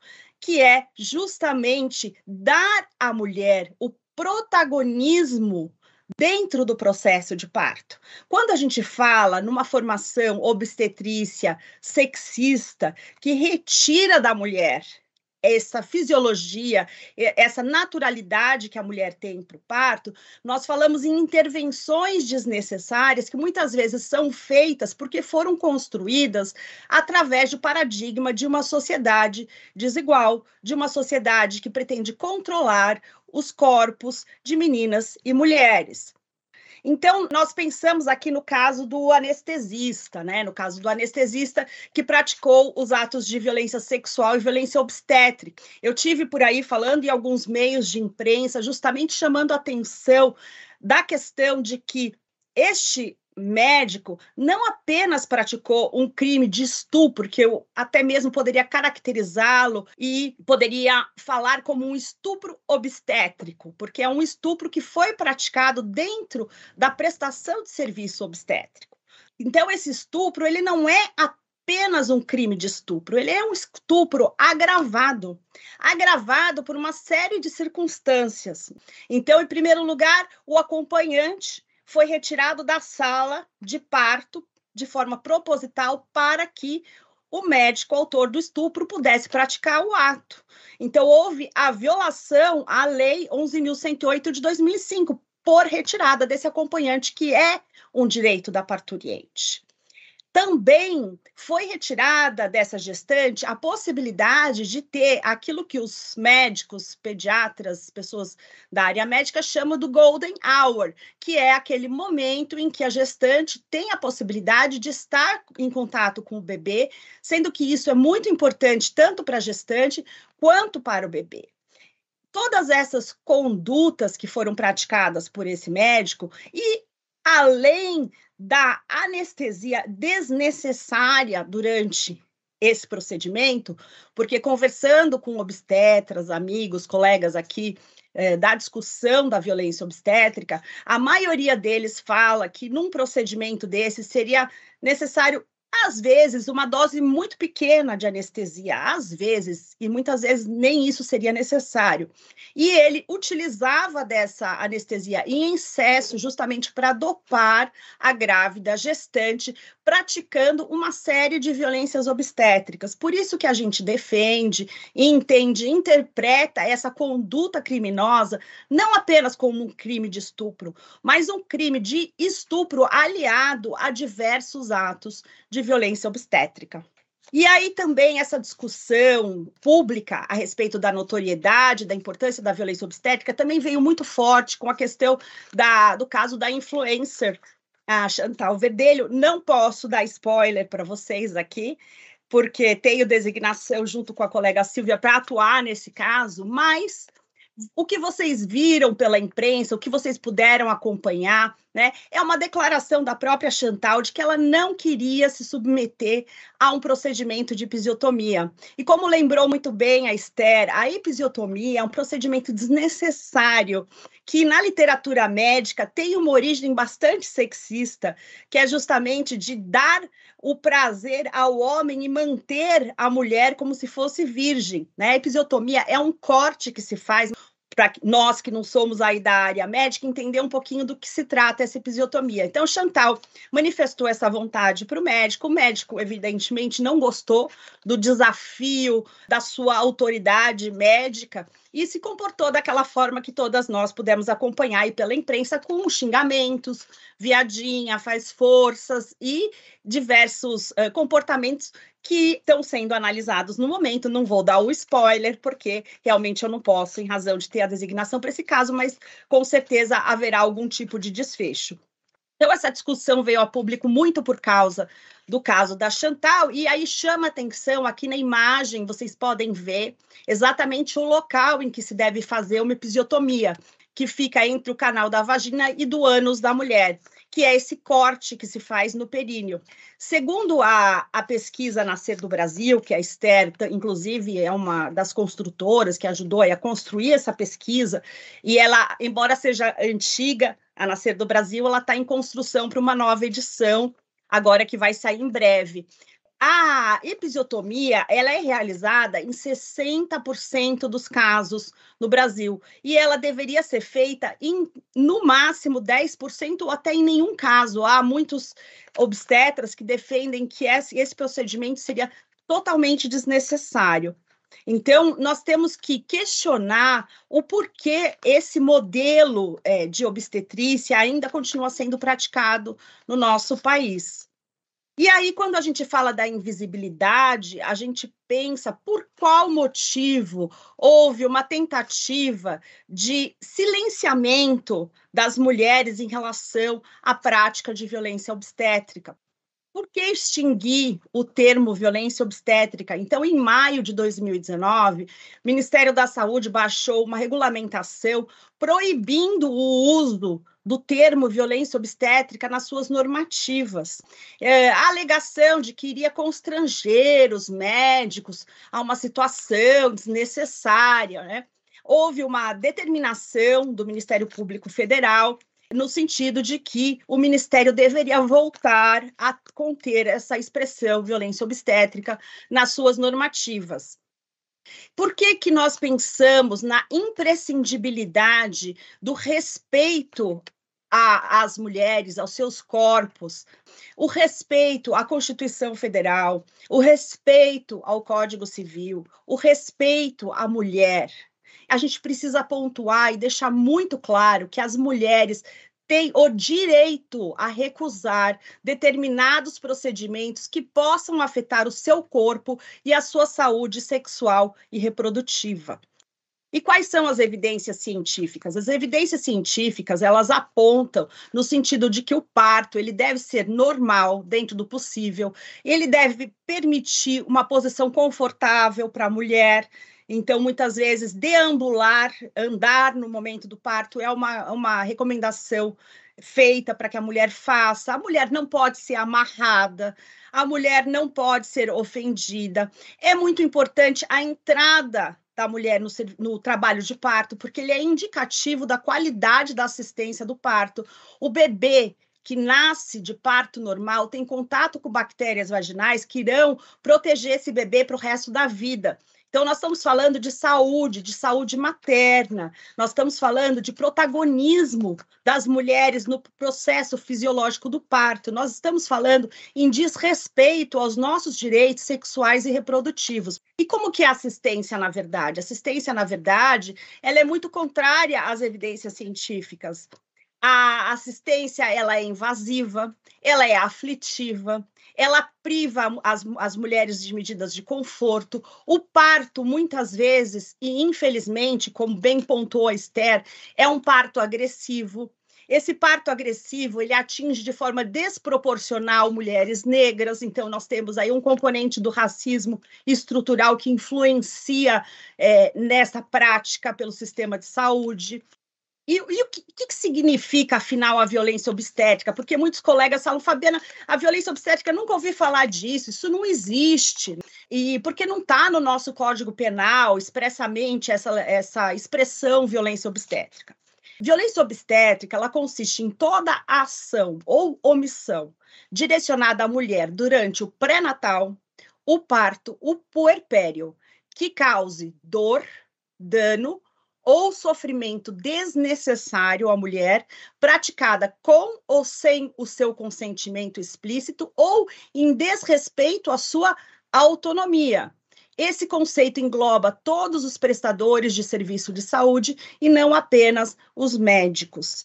que é justamente dar à mulher o protagonismo dentro do processo de parto. Quando a gente fala numa formação obstetrícia sexista que retira da mulher essa fisiologia, essa naturalidade que a mulher tem para o parto, nós falamos em intervenções desnecessárias que muitas vezes são feitas porque foram construídas através do paradigma de uma sociedade desigual, de uma sociedade que pretende controlar os corpos de meninas e mulheres. Então, nós pensamos aqui no caso do anestesista, né? No caso do anestesista que praticou os atos de violência sexual e violência obstétrica. Eu tive por aí falando em alguns meios de imprensa, justamente chamando a atenção da questão de que este médico não apenas praticou um crime de estupro, que eu até mesmo poderia caracterizá-lo e poderia falar como um estupro obstétrico, porque é um estupro que foi praticado dentro da prestação de serviço obstétrico. Então esse estupro, ele não é apenas um crime de estupro, ele é um estupro agravado, agravado por uma série de circunstâncias. Então, em primeiro lugar, o acompanhante foi retirado da sala de parto de forma proposital para que o médico autor do estupro pudesse praticar o ato. Então, houve a violação à Lei 11.108 de 2005 por retirada desse acompanhante, que é um direito da parturiente. Também foi retirada dessa gestante a possibilidade de ter aquilo que os médicos, pediatras, pessoas da área médica chamam do golden hour, que é aquele momento em que a gestante tem a possibilidade de estar em contato com o bebê, sendo que isso é muito importante tanto para a gestante quanto para o bebê. Todas essas condutas que foram praticadas por esse médico e além da anestesia desnecessária durante esse procedimento, porque conversando com obstetras, amigos, colegas aqui é, da discussão da violência obstétrica, a maioria deles fala que num procedimento desse seria necessário às vezes, uma dose muito pequena de anestesia, às vezes, e muitas vezes nem isso seria necessário. E ele utilizava dessa anestesia em excesso, justamente para dopar a grávida gestante, praticando uma série de violências obstétricas. Por isso que a gente defende, entende, interpreta essa conduta criminosa não apenas como um crime de estupro, mas um crime de estupro aliado a diversos atos de violência obstétrica. E aí também essa discussão pública a respeito da notoriedade, da importância da violência obstétrica também veio muito forte com a questão da, do caso da influencer a Chantal Verdelho. Não posso dar spoiler para vocês aqui, porque tenho designação junto com a colega Silvia para atuar nesse caso, mas o que vocês viram pela imprensa, o que vocês puderam acompanhar, né, é uma declaração da própria Chantal de que ela não queria se submeter a um procedimento de episiotomia. E como lembrou muito bem a Esther, a episiotomia é um procedimento desnecessário que na literatura médica tem uma origem bastante sexista, que é justamente de dar o prazer ao homem e manter a mulher como se fosse virgem. Né? A episiotomia é um corte que se faz para nós que não somos aí da área médica entender um pouquinho do que se trata essa episiotomia. Então, Chantal manifestou essa vontade para o médico. O médico, evidentemente, não gostou do desafio da sua autoridade médica e se comportou daquela forma que todas nós pudemos acompanhar aí pela imprensa, com xingamentos, viadinha, faz forças e diversos uh, comportamentos que estão sendo analisados no momento. Não vou dar o spoiler, porque realmente eu não posso, em razão de ter a designação para esse caso, mas com certeza haverá algum tipo de desfecho. Então, essa discussão veio a público muito por causa do caso da Chantal, e aí chama atenção aqui na imagem, vocês podem ver exatamente o local em que se deve fazer uma episiotomia, que fica entre o canal da vagina e do ânus da mulher que é esse corte que se faz no períneo. Segundo a, a pesquisa Nascer do Brasil, que a Esther, inclusive, é uma das construtoras que ajudou a construir essa pesquisa, e ela, embora seja antiga, a Nascer do Brasil, ela está em construção para uma nova edição, agora que vai sair em breve. A episiotomia ela é realizada em 60% dos casos no Brasil e ela deveria ser feita em no máximo 10% ou até em nenhum caso. Há muitos obstetras que defendem que esse, esse procedimento seria totalmente desnecessário. Então, nós temos que questionar o porquê esse modelo é, de obstetrícia ainda continua sendo praticado no nosso país. E aí, quando a gente fala da invisibilidade, a gente pensa por qual motivo houve uma tentativa de silenciamento das mulheres em relação à prática de violência obstétrica. Por que extinguir o termo violência obstétrica? Então, em maio de 2019, o Ministério da Saúde baixou uma regulamentação proibindo o uso do termo violência obstétrica nas suas normativas. É, a alegação de que iria constranger os médicos a uma situação desnecessária. Né? Houve uma determinação do Ministério Público Federal no sentido de que o Ministério deveria voltar a conter essa expressão violência obstétrica nas suas normativas. Por que, que nós pensamos na imprescindibilidade do respeito às mulheres, aos seus corpos, o respeito à Constituição Federal, o respeito ao Código Civil, o respeito à mulher? A gente precisa pontuar e deixar muito claro que as mulheres tem o direito a recusar determinados procedimentos que possam afetar o seu corpo e a sua saúde sexual e reprodutiva. E quais são as evidências científicas? As evidências científicas, elas apontam no sentido de que o parto, ele deve ser normal dentro do possível, ele deve permitir uma posição confortável para a mulher, então, muitas vezes, deambular, andar no momento do parto é uma, uma recomendação feita para que a mulher faça. A mulher não pode ser amarrada, a mulher não pode ser ofendida. É muito importante a entrada da mulher no, no, trabalho de parto, porque ele é indicativo da qualidade da assistência do parto. O bebê que nasce de parto normal tem contato com bactérias vaginais que irão proteger esse bebê para o resto da vida. Então, nós estamos falando de saúde, de saúde materna, nós estamos falando de protagonismo das mulheres no processo fisiológico do parto, nós estamos falando em desrespeito aos nossos direitos sexuais e reprodutivos. E como que é assistência, na verdade? Assistência, na verdade, ela é muito contrária às evidências científicas. A assistência ela é invasiva, ela é aflitiva, ela priva as, as mulheres de medidas de conforto. O parto, muitas vezes, e infelizmente, como bem pontuou a Esther, é um parto agressivo. Esse parto agressivo ele atinge de forma desproporcional mulheres negras, então nós temos aí um componente do racismo estrutural que influencia é, nessa prática pelo sistema de saúde. E, e o que, que, significa, afinal, a violência obstétrica? Porque muitos colegas falam, Fabiana, a violência obstétrica, nunca ouvi falar disso, isso não existe. E porque não está no nosso Código Penal expressamente essa, essa expressão violência obstétrica. Violência obstétrica, ela consiste em toda ação ou omissão direcionada à mulher durante o pré-natal, o parto, o puerpério, que cause dor, dano ou sofrimento desnecessário à mulher, praticada com ou sem o seu consentimento explícito ou em desrespeito à sua autonomia. Esse conceito engloba todos os prestadores de serviço de saúde e não apenas os médicos.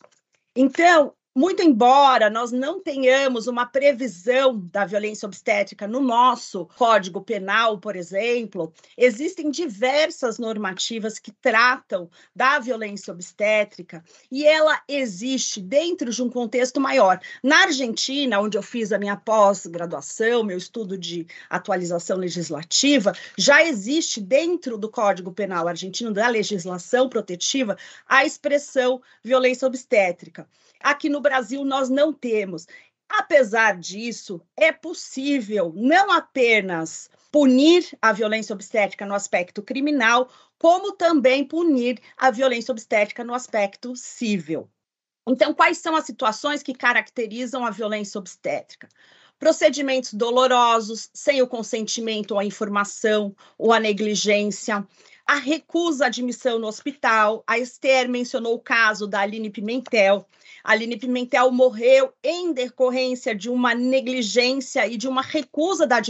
Então, muito embora nós não tenhamos uma previsão da violência obstétrica no nosso Código Penal, por exemplo, existem diversas normativas que tratam da violência obstétrica e ela existe dentro de um contexto maior. Na Argentina, onde eu fiz a minha pós-graduação, meu estudo de atualização legislativa, já existe dentro do Código Penal argentino, da legislação protetiva, a expressão violência obstétrica. Aqui no Brasil, nós não temos. Apesar disso, é possível não apenas punir a violência obstétrica no aspecto criminal, como também punir a violência obstétrica no aspecto civil. Então, quais são as situações que caracterizam a violência obstétrica? Procedimentos dolorosos, sem o consentimento ou a informação ou a negligência, a recusa à admissão no hospital. A Esther mencionou o caso da Aline Pimentel. A Aline Pimentel morreu em decorrência de uma negligência e de uma recusa da,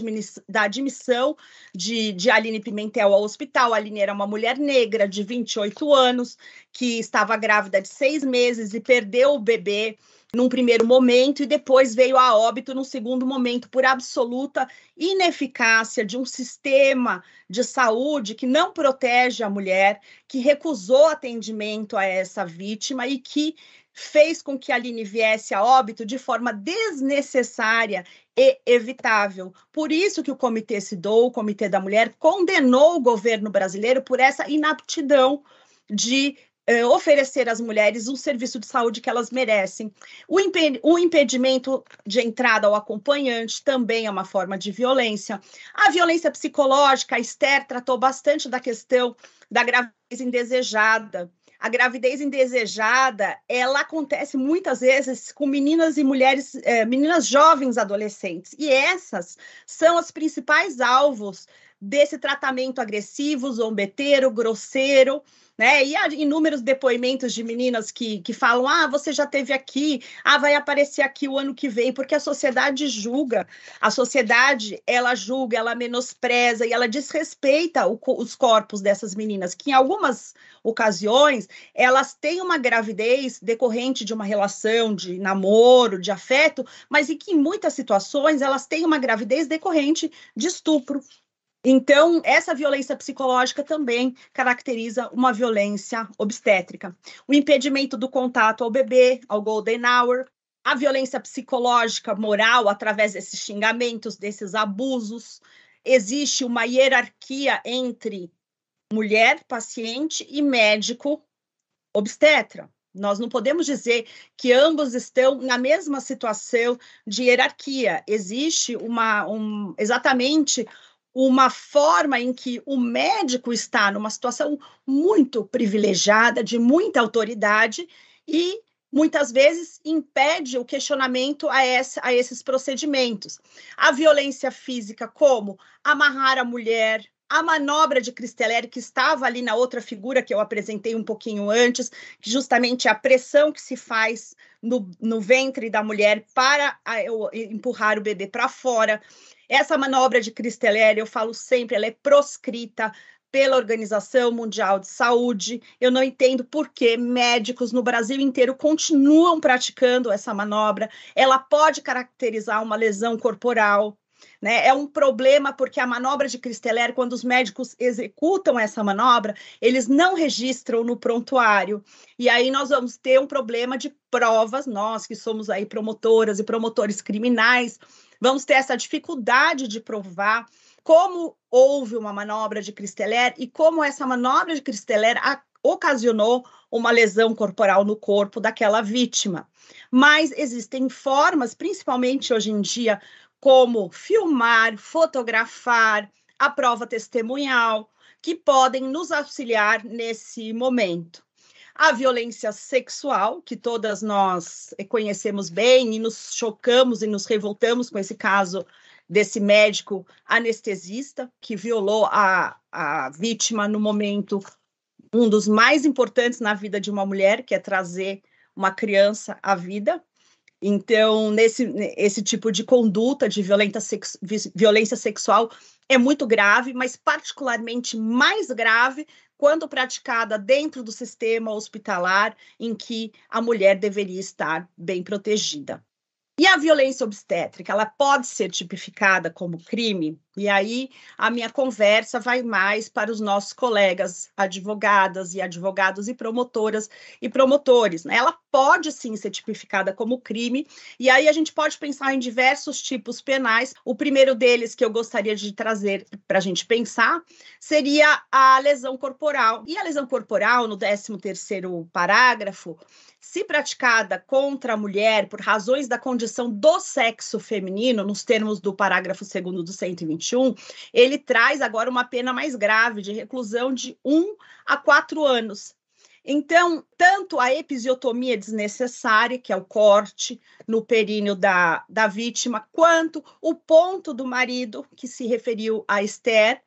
da admissão de, de Aline Pimentel ao hospital. A Aline era uma mulher negra de 28 anos, que estava grávida de seis meses e perdeu o bebê num primeiro momento e depois veio a óbito num segundo momento por absoluta ineficácia de um sistema de saúde que não protege a mulher, que recusou atendimento a essa vítima e que fez com que a Aline viesse a óbito de forma desnecessária e evitável. Por isso que o Comitê Cidou, o Comitê da Mulher, condenou o governo brasileiro por essa inaptidão de uh, oferecer às mulheres um serviço de saúde que elas merecem. O, o impedimento de entrada ao acompanhante também é uma forma de violência. A violência psicológica, a Esther tratou bastante da questão da gravidez indesejada. A gravidez indesejada, ela acontece muitas vezes com meninas e mulheres, eh, meninas jovens adolescentes. E essas são os principais alvos desse tratamento agressivo, zombeteiro, grosseiro, né? E há inúmeros depoimentos de meninas que, que falam: ah, você já teve aqui, ah, vai aparecer aqui o ano que vem, porque a sociedade julga, a sociedade ela julga, ela menospreza e ela desrespeita o, os corpos dessas meninas, que em algumas ocasiões elas têm uma gravidez decorrente de uma relação de namoro, de afeto, mas em que em muitas situações elas têm uma gravidez decorrente de estupro, então, essa violência psicológica também caracteriza uma violência obstétrica. O impedimento do contato ao bebê, ao golden hour, a violência psicológica, moral, através desses xingamentos, desses abusos. Existe uma hierarquia entre mulher, paciente e médico obstetra. Nós não podemos dizer que ambos estão na mesma situação de hierarquia. Existe uma um, exatamente uma forma em que o médico está numa situação muito privilegiada, de muita autoridade, e muitas vezes impede o questionamento a, essa, a esses procedimentos. A violência física, como amarrar a mulher, a manobra de Cristeleri, que estava ali na outra figura que eu apresentei um pouquinho antes, que justamente é a pressão que se faz no, no ventre da mulher para a, empurrar o bebê para fora. Essa manobra de Cristeleri, eu falo sempre, ela é proscrita pela Organização Mundial de Saúde. Eu não entendo por que médicos no Brasil inteiro continuam praticando essa manobra. Ela pode caracterizar uma lesão corporal. Né? É um problema porque a manobra de Cristeller, quando os médicos executam essa manobra, eles não registram no prontuário. E aí nós vamos ter um problema de provas, nós que somos aí promotoras e promotores criminais, Vamos ter essa dificuldade de provar como houve uma manobra de Cristeller e como essa manobra de Cristeller ocasionou uma lesão corporal no corpo daquela vítima. Mas existem formas, principalmente hoje em dia, como filmar, fotografar, a prova testemunhal, que podem nos auxiliar nesse momento a violência sexual, que todas nós conhecemos bem e nos chocamos e nos revoltamos com esse caso desse médico anestesista que violou a, a vítima no momento um dos mais importantes na vida de uma mulher, que é trazer uma criança à vida. Então, nesse esse tipo de conduta de violência, sex, violência sexual é muito grave, mas particularmente mais grave quando praticada dentro do sistema hospitalar em que a mulher deveria estar bem protegida. E a violência obstétrica, ela pode ser tipificada como crime? E aí a minha conversa vai mais para os nossos colegas advogadas e advogados e promotoras e promotores. Né? Ela pode sim ser tipificada como crime, e aí a gente pode pensar em diversos tipos penais. O primeiro deles que eu gostaria de trazer para a gente pensar seria a lesão corporal. E a lesão corporal, no 13 terceiro parágrafo, se praticada contra a mulher por razões da condição do sexo feminino, nos termos do parágrafo 2 do 121, ele traz agora uma pena mais grave de reclusão de 1 a 4 anos. Então, tanto a episiotomia desnecessária, que é o corte no períneo da, da vítima, quanto o ponto do marido, que se referiu a Esther,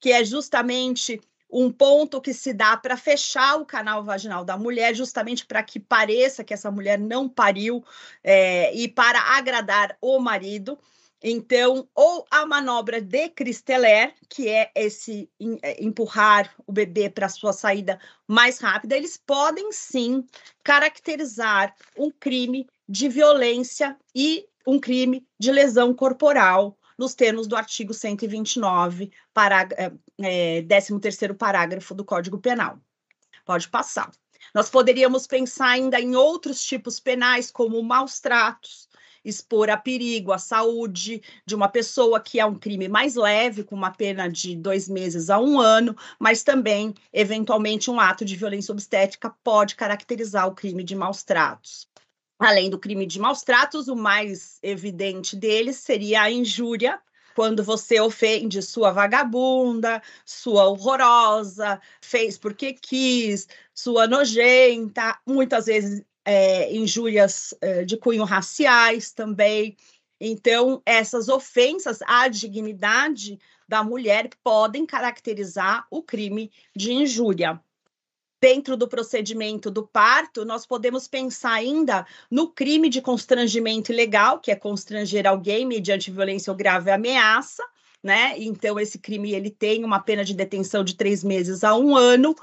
que é justamente um ponto que se dá para fechar o canal vaginal da mulher, justamente para que pareça que essa mulher não pariu é, e para agradar o marido. Então, ou a manobra de Cristeller, que é esse é, empurrar o bebê para sua saída mais rápida, eles podem sim caracterizar um crime de violência e um crime de lesão corporal nos termos do artigo 129, pará, é, 13º parágrafo do Código Penal. Pode passar. Nós poderíamos pensar ainda em outros tipos penais, como maus tratos. Expor a perigo a saúde de uma pessoa, que é um crime mais leve, com uma pena de dois meses a um ano, mas também, eventualmente, um ato de violência obstétrica pode caracterizar o crime de maus tratos. Além do crime de maus tratos, o mais evidente deles seria a injúria, quando você ofende sua vagabunda, sua horrorosa, fez porque quis, sua nojenta, muitas vezes é, injúrias é, de cunho raciais também. Então, essas ofensas à dignidade da mulher podem caracterizar o crime de injúria dentro do procedimento do parto, nós podemos pensar ainda no crime de constrangimento ilegal, que é constranger alguém mediante violência ou grave ameaça, né? Então, esse crime ele tem uma pena de detenção de três meses a um ano,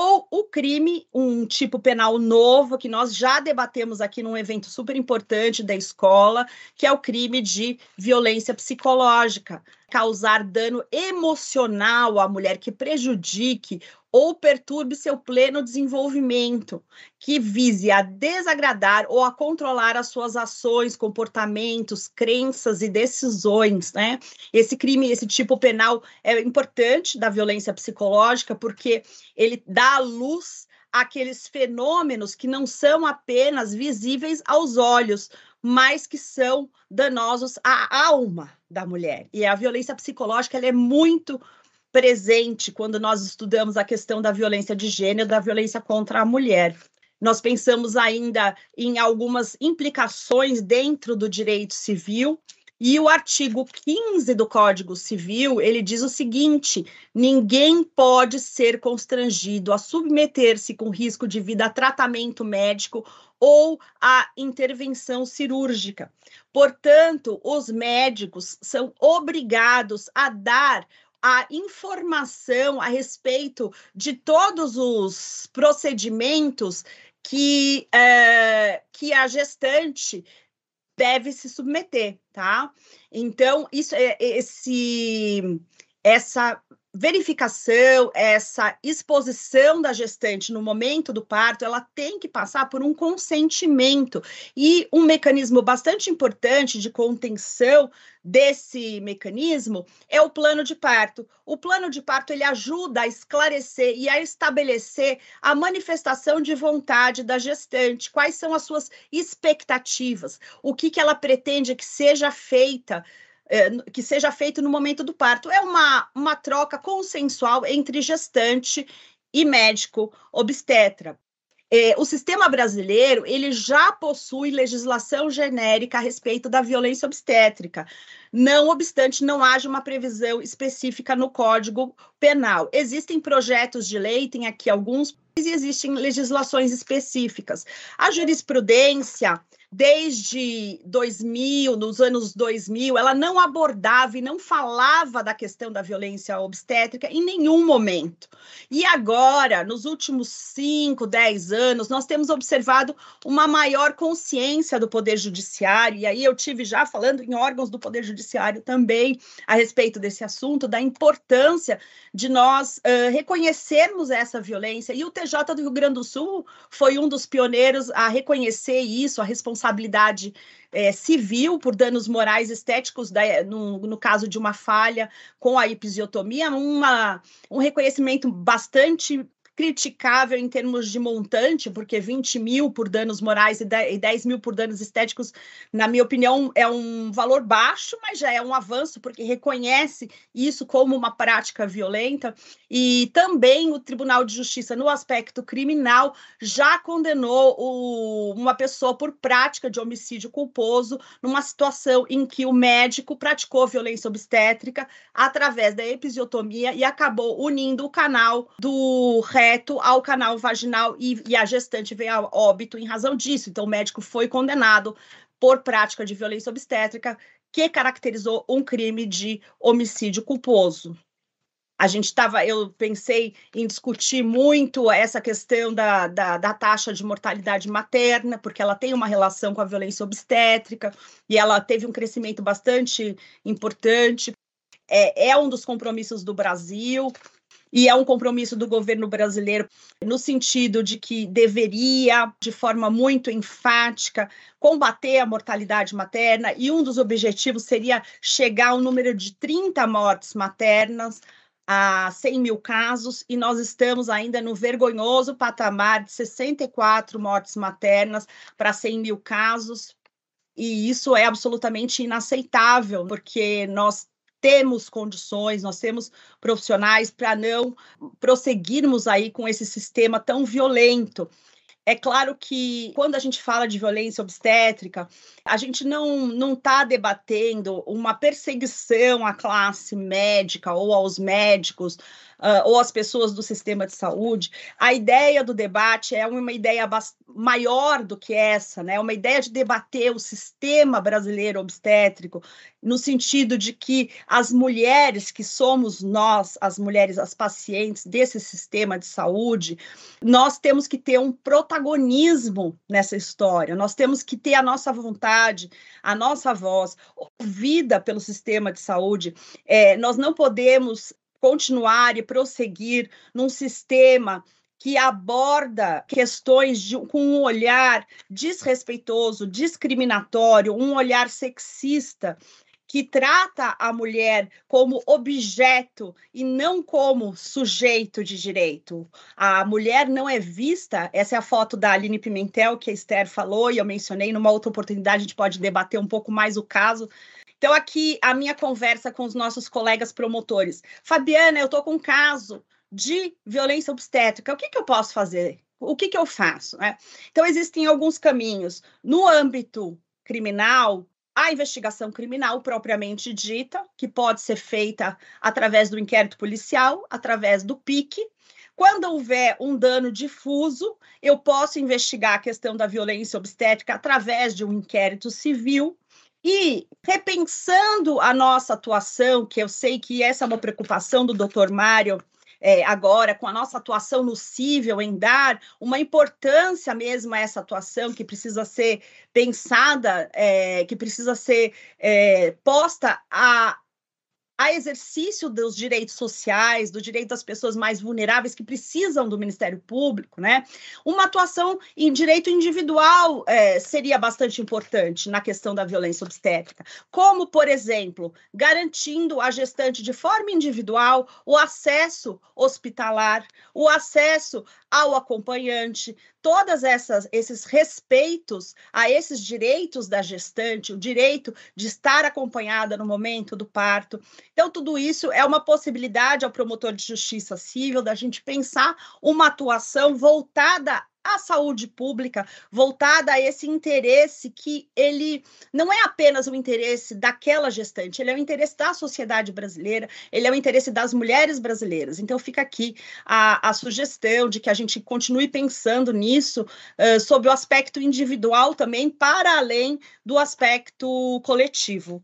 ou o crime, um tipo penal novo, que nós já debatemos aqui num evento super importante da escola, que é o crime de violência psicológica, causar dano emocional à mulher que prejudique ou perturbe seu pleno desenvolvimento, que vise a desagradar ou a controlar as suas ações, comportamentos, crenças e decisões, né? Esse crime, esse tipo penal é importante da violência psicológica porque ele dá à luz aqueles fenômenos que não são apenas visíveis aos olhos, mas que são danosos à alma da mulher. E a violência psicológica ela é muito presente quando nós estudamos a questão da violência de gênero, da violência contra a mulher. Nós pensamos ainda em algumas implicações dentro do direito civil, e o artigo 15 do Código Civil, ele diz o seguinte: ninguém pode ser constrangido a submeter-se com risco de vida a tratamento médico ou a intervenção cirúrgica. Portanto, os médicos são obrigados a dar a informação a respeito de todos os procedimentos que, é, que a gestante deve se submeter, tá? Então, isso é esse essa verificação, essa exposição da gestante no momento do parto, ela tem que passar por um consentimento e um mecanismo bastante importante de contenção desse mecanismo é o plano de parto. O plano de parto ele ajuda a esclarecer e a estabelecer a manifestação de vontade da gestante, quais são as suas expectativas, o que, que ela pretende que seja feita que seja feito no momento do parto. É uma, uma troca consensual entre gestante e médico obstetra. É, o sistema brasileiro ele já possui legislação genérica a respeito da violência obstétrica, não obstante não haja uma previsão específica no Código Penal. Existem projetos de lei, tem aqui alguns, e existem legislações específicas. A jurisprudência desde 2000, nos anos 2000, ela não abordava e não falava da questão da violência obstétrica em nenhum momento. E agora, nos últimos 5, 10 anos, nós temos observado uma maior consciência do Poder Judiciário, e aí eu tive já falando em órgãos do Poder Judiciário também a respeito desse assunto, da importância de nós uh, reconhecermos essa violência. E o TJ do Rio Grande do Sul foi um dos pioneiros a reconhecer isso, a responsabilidade responsabilidade é, civil por danos morais estéticos, da, no, no, caso de uma falha com a episiotomia, uma, um reconhecimento bastante criticável em termos de montante, porque 20 mil por danos morais e 10 mil por danos estéticos, na minha opinião, é um valor baixo, mas já é um avanço, porque reconhece isso como uma prática violenta. E também o Tribunal de Justiça, no aspecto criminal, já condenou o, uma pessoa por prática de homicídio culposo, numa situação em que o médico praticou violência obstétrica através da episiotomia e acabou unindo o canal do direto ao canal vaginal e, e a gestante veio a óbito em razão disso. Então, o médico foi condenado por prática de violência obstétrica que caracterizou um crime de homicídio culposo. A gente estava, eu pensei em discutir muito essa questão da, da, da, taxa de mortalidade materna, porque ela tem uma relação com a violência obstétrica e ela teve um crescimento bastante importante. É, é um dos compromissos do Brasil e é um compromisso do governo brasileiro no sentido de que deveria, de forma muito enfática, combater a mortalidade materna, e um dos objetivos seria chegar ao número de 30 mortes maternas a 100 mil casos, e nós estamos ainda no vergonhoso patamar de 64 mortes maternas para 100 mil casos, e isso é absolutamente inaceitável, porque nós temos condições, nós temos profissionais para não prosseguirmos aí com esse sistema tão violento. É claro que quando a gente fala de violência obstétrica, a gente não está debatendo uma perseguição à classe médica ou aos médicos uh, ou as pessoas do sistema de saúde, a ideia do debate é uma ideia maior do que essa, né? Uma ideia de debater o sistema brasileiro obstétrico, no sentido de que as mulheres que somos nós, as mulheres, as pacientes desse sistema de saúde, nós temos que ter um protagonismo nessa história, nós temos que ter a nossa vontade, a nossa voz ouvida pelo sistema de saúde. É, nós não podemos continuar e prosseguir num sistema que aborda questões de, com um olhar desrespeitoso, discriminatório, um olhar sexista, que trata a mulher como objeto e não como sujeito de direito. A mulher não é vista, essa é a foto da Aline Pimentel que a Esther falou e eu mencionei numa outra oportunidade, a gente pode debater um pouco mais o caso, então, aqui a minha conversa com os nossos colegas promotores. Fabiana, eu estou com um caso de violência obstétrica. O que, que eu posso fazer? O que, que eu faço? Né? Então, existem alguns caminhos. No âmbito criminal, a investigação criminal propriamente dita, que pode ser feita através do inquérito policial, através do PIC. Quando houver um dano difuso, eu posso investigar a questão da violência obstétrica através de um inquérito civil e repensando a nossa atuação, que eu sei que essa é uma preocupação do doutor Mário, é, agora, com a nossa atuação no cível, em dar uma importância mesmo a essa atuação que precisa ser pensada, é, que precisa ser é, posta a, a exercício dos direitos sociais, do direito das pessoas mais vulneráveis que precisam do Ministério Público, né? Uma atuação em direito individual é, seria bastante importante na questão da violência obstétrica, como, por exemplo, garantindo à gestante de forma individual o acesso hospitalar, o acesso ao acompanhante, todas essas esses respeitos a esses direitos da gestante, o direito de estar acompanhada no momento do parto. Então tudo isso é uma possibilidade ao promotor de justiça civil da gente pensar uma atuação voltada a saúde pública voltada a esse interesse que ele não é apenas o interesse daquela gestante, ele é o interesse da sociedade brasileira, ele é o interesse das mulheres brasileiras. Então fica aqui a, a sugestão de que a gente continue pensando nisso uh, sob o aspecto individual também, para além do aspecto coletivo.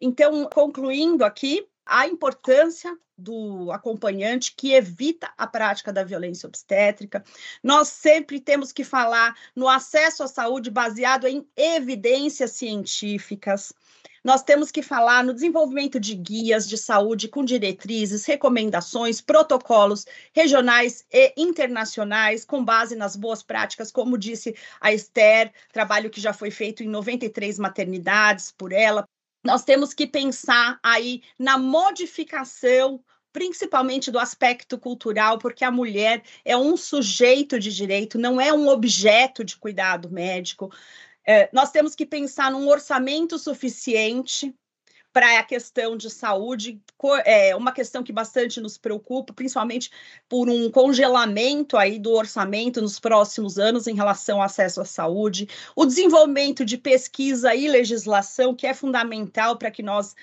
Então, concluindo aqui, a importância do acompanhante que evita a prática da violência obstétrica. Nós sempre temos que falar no acesso à saúde baseado em evidências científicas. Nós temos que falar no desenvolvimento de guias de saúde com diretrizes, recomendações, protocolos regionais e internacionais, com base nas boas práticas, como disse a Esther, trabalho que já foi feito em 93 maternidades por ela, nós temos que pensar aí na modificação principalmente do aspecto cultural, porque a mulher é um sujeito de direito, não é um objeto de cuidado médico. É, nós temos que pensar num orçamento suficiente para a questão de saúde, é uma questão que bastante nos preocupa, principalmente por um congelamento aí do orçamento nos próximos anos em relação ao acesso à saúde, o desenvolvimento de pesquisa e legislação, que é fundamental para que nós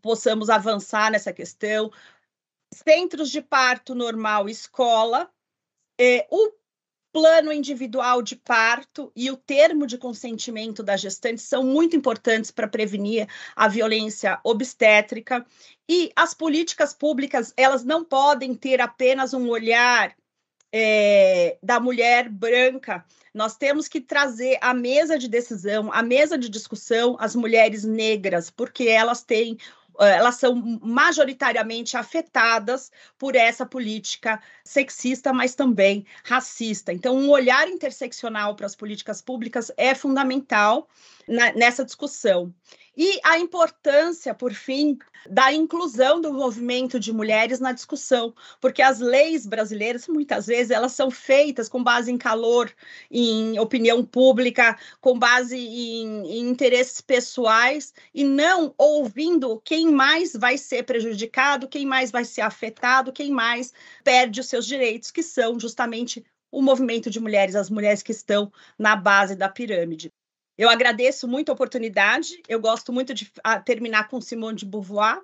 possamos avançar nessa questão, centros de parto normal, escola, é, o plano individual de parto e o termo de consentimento da gestante são muito importantes para prevenir a violência obstétrica. E as políticas públicas elas não podem ter apenas um olhar é, da mulher branca. Nós temos que trazer à mesa de decisão, à mesa de discussão, as mulheres negras, porque elas têm elas são majoritariamente afetadas por essa política sexista, mas também racista. Então, um olhar interseccional para as políticas públicas é fundamental na, nessa discussão. E a importância, por fim, da inclusão do movimento de mulheres na discussão, porque as leis brasileiras, muitas vezes, elas são feitas com base em calor, em opinião pública, com base em, em interesses pessoais, e não ouvindo quem mais vai ser prejudicado, quem mais vai ser afetado, quem mais perde os seus direitos, que são justamente o movimento de mulheres, as mulheres que estão na base da pirâmide. Eu agradeço muito a oportunidade. Eu gosto muito de ah, terminar com Simone de Beauvoir,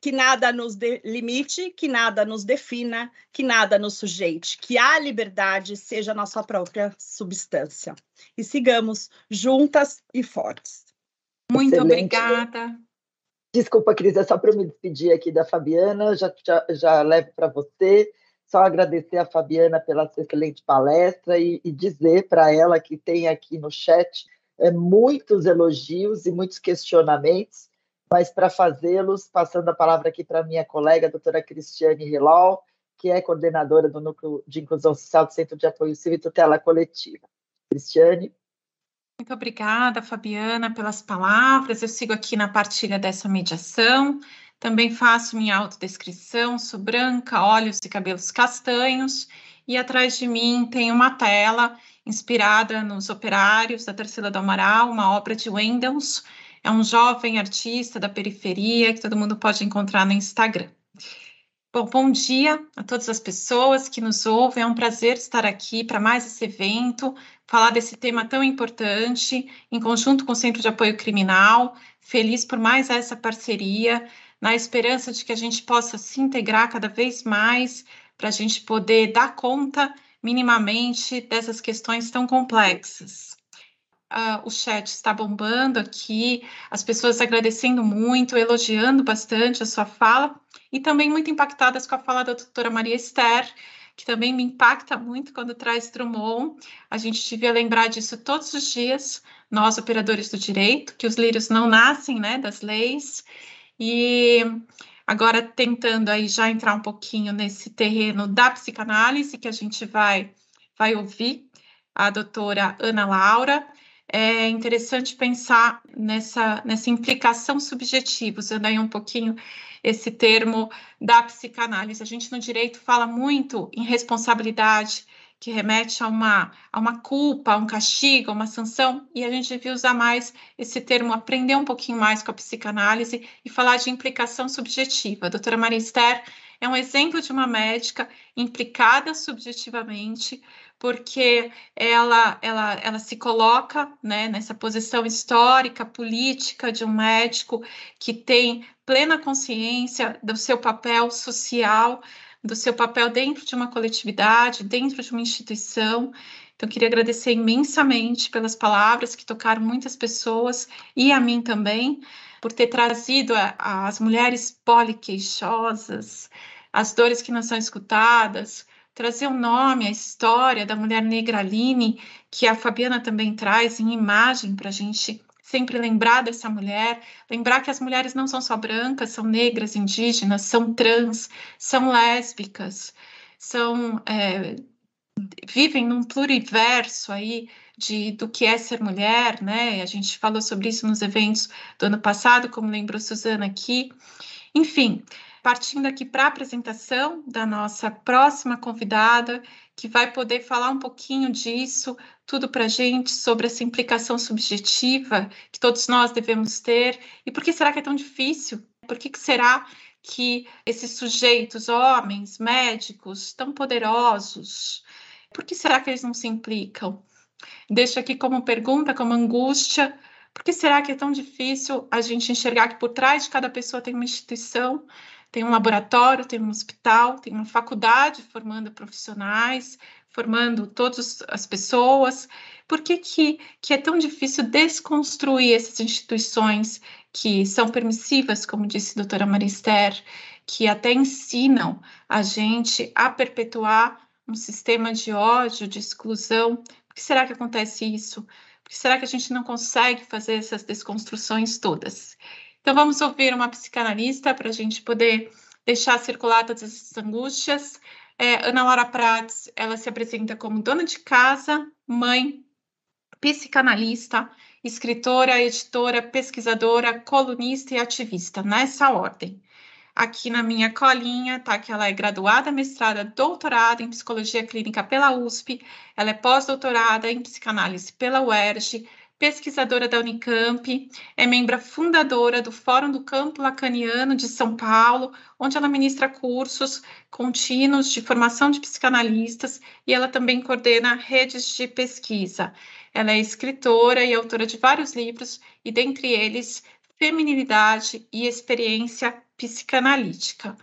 que nada nos limite, que nada nos defina, que nada nos sujeite, que a liberdade seja a nossa própria substância. E sigamos juntas e fortes. Muito Excelente. obrigada. Desculpa, Cris, é só para eu me despedir aqui da Fabiana, já, já, já levo para você. Só agradecer a Fabiana pela excelente palestra e, e dizer para ela que tem aqui no chat é, muitos elogios e muitos questionamentos, mas para fazê-los, passando a palavra aqui para minha colega, a doutora Cristiane Hilal, que é coordenadora do Núcleo de Inclusão Social do Centro de Apoio Civil e Tutela Coletiva. Cristiane. Muito obrigada, Fabiana, pelas palavras. Eu sigo aqui na partilha dessa mediação. Também faço minha autodescrição. Sou branca, olhos e cabelos castanhos. E atrás de mim tem uma tela inspirada nos operários da Terceira do Amaral, uma obra de Wendels. É um jovem artista da periferia que todo mundo pode encontrar no Instagram. Bom, bom dia a todas as pessoas que nos ouvem. É um prazer estar aqui para mais esse evento, falar desse tema tão importante, em conjunto com o Centro de Apoio Criminal. Feliz por mais essa parceria, na esperança de que a gente possa se integrar cada vez mais para a gente poder dar conta minimamente dessas questões tão complexas. Uh, o chat está bombando aqui, as pessoas agradecendo muito, elogiando bastante a sua fala e também muito impactadas com a fala da doutora Maria Esther, que também me impacta muito quando traz Drummond. A gente devia lembrar disso todos os dias, nós operadores do direito, que os lírios não nascem né, das leis. E Agora, tentando aí já entrar um pouquinho nesse terreno da psicanálise, que a gente vai, vai ouvir a doutora Ana Laura, é interessante pensar nessa, nessa implicação subjetiva, usando aí um pouquinho esse termo da psicanálise. A gente no direito fala muito em responsabilidade, que remete a uma, a uma culpa, a um castigo, a uma sanção, e a gente devia usar mais esse termo, aprender um pouquinho mais com a psicanálise e falar de implicação subjetiva. A doutora Maria Esther é um exemplo de uma médica implicada subjetivamente, porque ela, ela, ela se coloca né, nessa posição histórica, política de um médico que tem plena consciência do seu papel social, do seu papel dentro de uma coletividade, dentro de uma instituição. Então, queria agradecer imensamente pelas palavras que tocaram muitas pessoas e a mim também, por ter trazido a, a, as mulheres poliqueixosas, as dores que não são escutadas, trazer o nome, a história da mulher negra Aline, que a Fabiana também traz em imagem para a gente sempre lembrar dessa mulher, lembrar que as mulheres não são só brancas, são negras, indígenas, são trans, são lésbicas, são é, vivem num pluriverso aí de do que é ser mulher, né? A gente falou sobre isso nos eventos do ano passado, como lembrou Suzana aqui. Enfim, partindo aqui para a apresentação da nossa próxima convidada, que vai poder falar um pouquinho disso, tudo para a gente, sobre essa implicação subjetiva que todos nós devemos ter. E por que será que é tão difícil? Por que, que será que esses sujeitos, homens, médicos, tão poderosos, por que será que eles não se implicam? Deixo aqui como pergunta, como angústia, por que será que é tão difícil a gente enxergar que por trás de cada pessoa tem uma instituição, tem um laboratório, tem um hospital, tem uma faculdade formando profissionais, formando todas as pessoas. Por que, que, que é tão difícil desconstruir essas instituições que são permissivas, como disse a doutora Marister, que até ensinam a gente a perpetuar um sistema de ódio, de exclusão? Por que será que acontece isso? Por que será que a gente não consegue fazer essas desconstruções todas? Então, vamos ouvir uma psicanalista para a gente poder deixar circular todas essas angústias. É, Ana Laura Prats, ela se apresenta como dona de casa, mãe, psicanalista, escritora, editora, pesquisadora, colunista e ativista, nessa ordem. Aqui na minha colinha tá que ela é graduada, mestrada, doutorada em psicologia clínica pela USP, ela é pós-doutorada em psicanálise pela UERJ, pesquisadora da Unicamp, é membro fundadora do Fórum do Campo Lacaniano de São Paulo, onde ela ministra cursos contínuos de formação de psicanalistas e ela também coordena redes de pesquisa. Ela é escritora e autora de vários livros, e dentre eles, Feminilidade e Experiência Psicanalítica.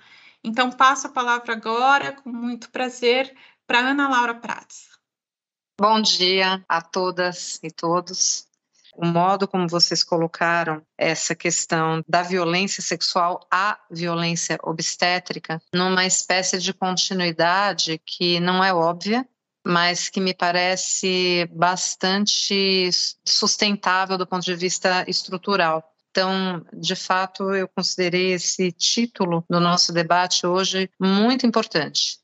Então, passo a palavra agora, com muito prazer, para Ana Laura Prats. Bom dia a todas e todos o modo como vocês colocaram essa questão da violência sexual à violência obstétrica numa espécie de continuidade que não é óbvia, mas que me parece bastante sustentável do ponto de vista estrutural. Então, de fato, eu considerei esse título do nosso debate hoje muito importante.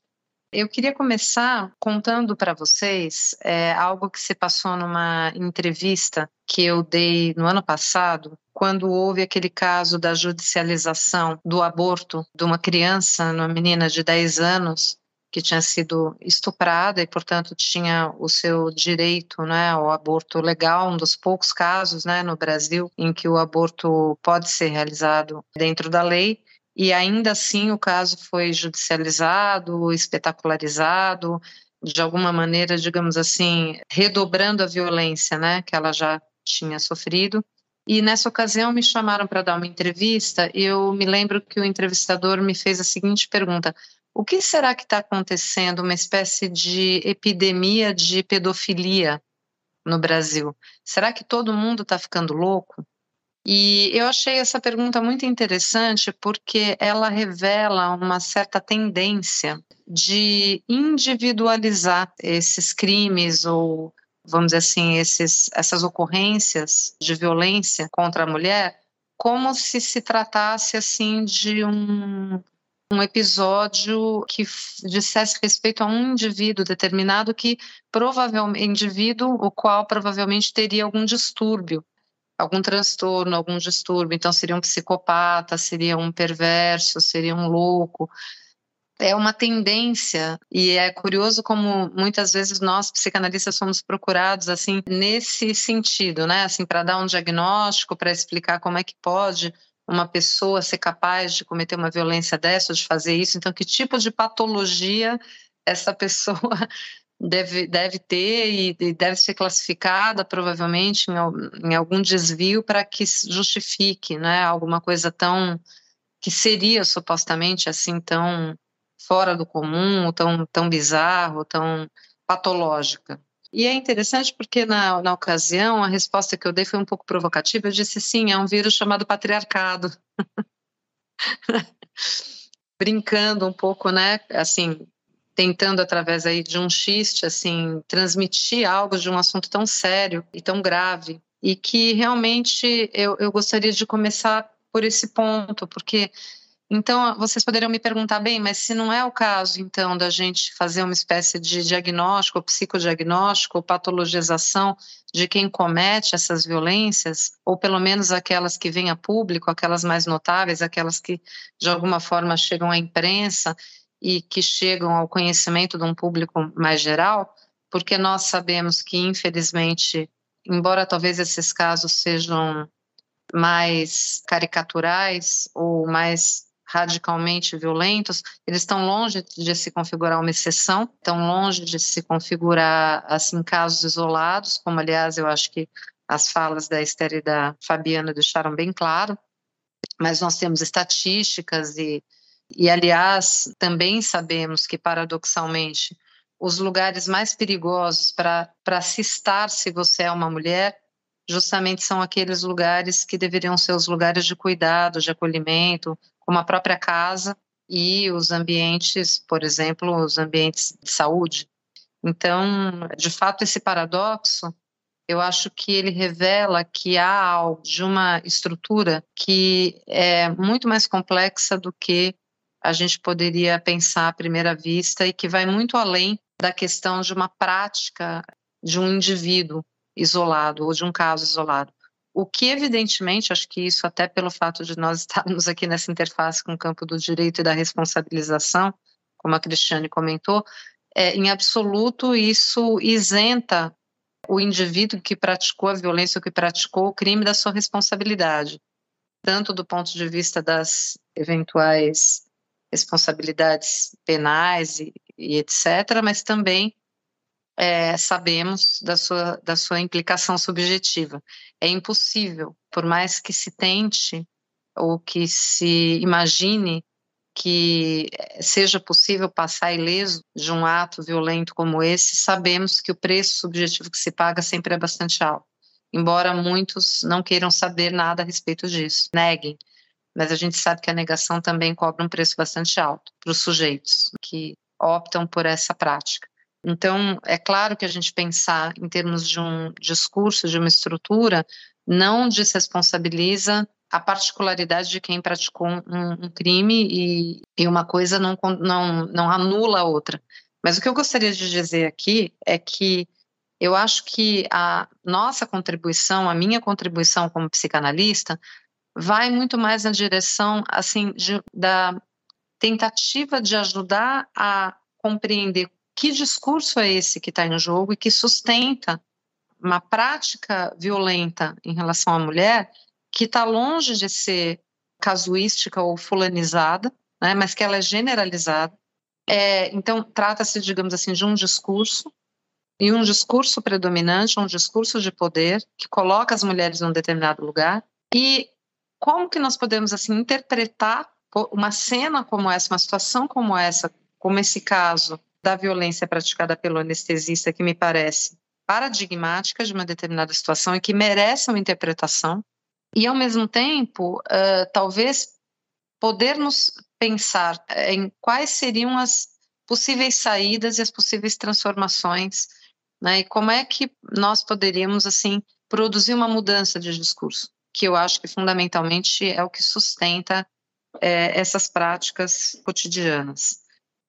Eu queria começar contando para vocês é, algo que se passou numa entrevista que eu dei no ano passado, quando houve aquele caso da judicialização do aborto de uma criança, uma menina de 10 anos, que tinha sido estuprada e, portanto, tinha o seu direito né, ao aborto legal, um dos poucos casos né, no Brasil em que o aborto pode ser realizado dentro da lei e ainda assim o caso foi judicializado, espetacularizado, de alguma maneira, digamos assim, redobrando a violência, né, que ela já tinha sofrido. E nessa ocasião me chamaram para dar uma entrevista e eu me lembro que o entrevistador me fez a seguinte pergunta: o que será que está acontecendo? Uma espécie de epidemia de pedofilia no Brasil? Será que todo mundo está ficando louco? E eu achei essa pergunta muito interessante porque ela revela uma certa tendência de individualizar esses crimes ou, vamos dizer assim, esses, essas ocorrências de violência contra a mulher como se se tratasse assim de um, um episódio que dissesse respeito a um indivíduo determinado que provavelmente indivíduo o qual provavelmente teria algum distúrbio algum transtorno, algum distúrbio. Então, seria um psicopata, seria um perverso, seria um louco. É uma tendência, e é curioso como muitas vezes nós, psicanalistas, somos procurados assim nesse sentido, né? Assim, para dar um diagnóstico, para explicar como é que pode uma pessoa ser capaz de cometer uma violência dessa, de fazer isso. Então, que tipo de patologia essa pessoa deve, deve ter e, deve ser classificada provavelmente em, em algum desvio para que justifique né, alguma coisa tão que seria supostamente assim tão fora do comum, tão, tão bizarro, tão patológica. E é interessante porque na, na ocasião a resposta que eu dei foi um pouco provocativa. Eu disse sim, é um vírus chamado patriarcado. Brincando um pouco, né? Assim, tentando através aí de um xiste assim transmitir algo de um assunto tão sério e tão grave e que realmente eu, eu gostaria de começar por esse ponto porque então vocês poderiam me perguntar bem mas se não é o caso então da gente fazer uma espécie de diagnóstico psicodiagnóstico patologização de quem comete essas violências ou pelo menos aquelas que vêm a público aquelas mais notáveis aquelas que de alguma forma chegam à imprensa e que chegam ao conhecimento de um público mais geral, porque nós sabemos que, infelizmente, embora talvez esses casos sejam mais caricaturais ou mais radicalmente violentos, eles estão longe de se configurar uma exceção, estão longe de se configurar assim casos isolados, como aliás eu acho que as falas da Esther e da Fabiana deixaram bem claro, mas nós temos estatísticas e e, aliás, também sabemos que, paradoxalmente, os lugares mais perigosos para se estar se você é uma mulher justamente são aqueles lugares que deveriam ser os lugares de cuidado, de acolhimento, como a própria casa e os ambientes, por exemplo, os ambientes de saúde. Então, de fato, esse paradoxo eu acho que ele revela que há algo de uma estrutura que é muito mais complexa do que a gente poderia pensar à primeira vista e que vai muito além da questão de uma prática de um indivíduo isolado ou de um caso isolado. O que, evidentemente, acho que isso, até pelo fato de nós estarmos aqui nessa interface com o campo do direito e da responsabilização, como a Cristiane comentou, é, em absoluto isso isenta o indivíduo que praticou a violência ou que praticou o crime da sua responsabilidade, tanto do ponto de vista das eventuais responsabilidades penais e, e etc., mas também é, sabemos da sua, da sua implicação subjetiva. É impossível, por mais que se tente ou que se imagine que seja possível passar ileso de um ato violento como esse, sabemos que o preço subjetivo que se paga sempre é bastante alto. Embora muitos não queiram saber nada a respeito disso, neguem mas a gente sabe que a negação também cobra um preço bastante alto para os sujeitos que optam por essa prática. Então, é claro que a gente pensar em termos de um discurso, de uma estrutura, não desresponsabiliza a particularidade de quem praticou um, um crime e, e, uma coisa não, não, não anula a outra. Mas o que eu gostaria de dizer aqui é que eu acho que a nossa contribuição, a minha contribuição como psicanalista, vai muito mais na direção assim de, da tentativa de ajudar a compreender que discurso é esse que está em jogo e que sustenta uma prática violenta em relação à mulher que está longe de ser casuística ou fulanizada, né, mas que ela é generalizada. É, então, trata-se, digamos assim, de um discurso e um discurso predominante, um discurso de poder que coloca as mulheres em um determinado lugar e como que nós podemos assim interpretar uma cena como essa, uma situação como essa, como esse caso da violência praticada pelo anestesista que me parece paradigmática de uma determinada situação e que merece uma interpretação e ao mesmo tempo uh, talvez podermos pensar em quais seriam as possíveis saídas e as possíveis transformações, né? E como é que nós poderíamos assim produzir uma mudança de discurso? Que eu acho que fundamentalmente é o que sustenta é, essas práticas cotidianas.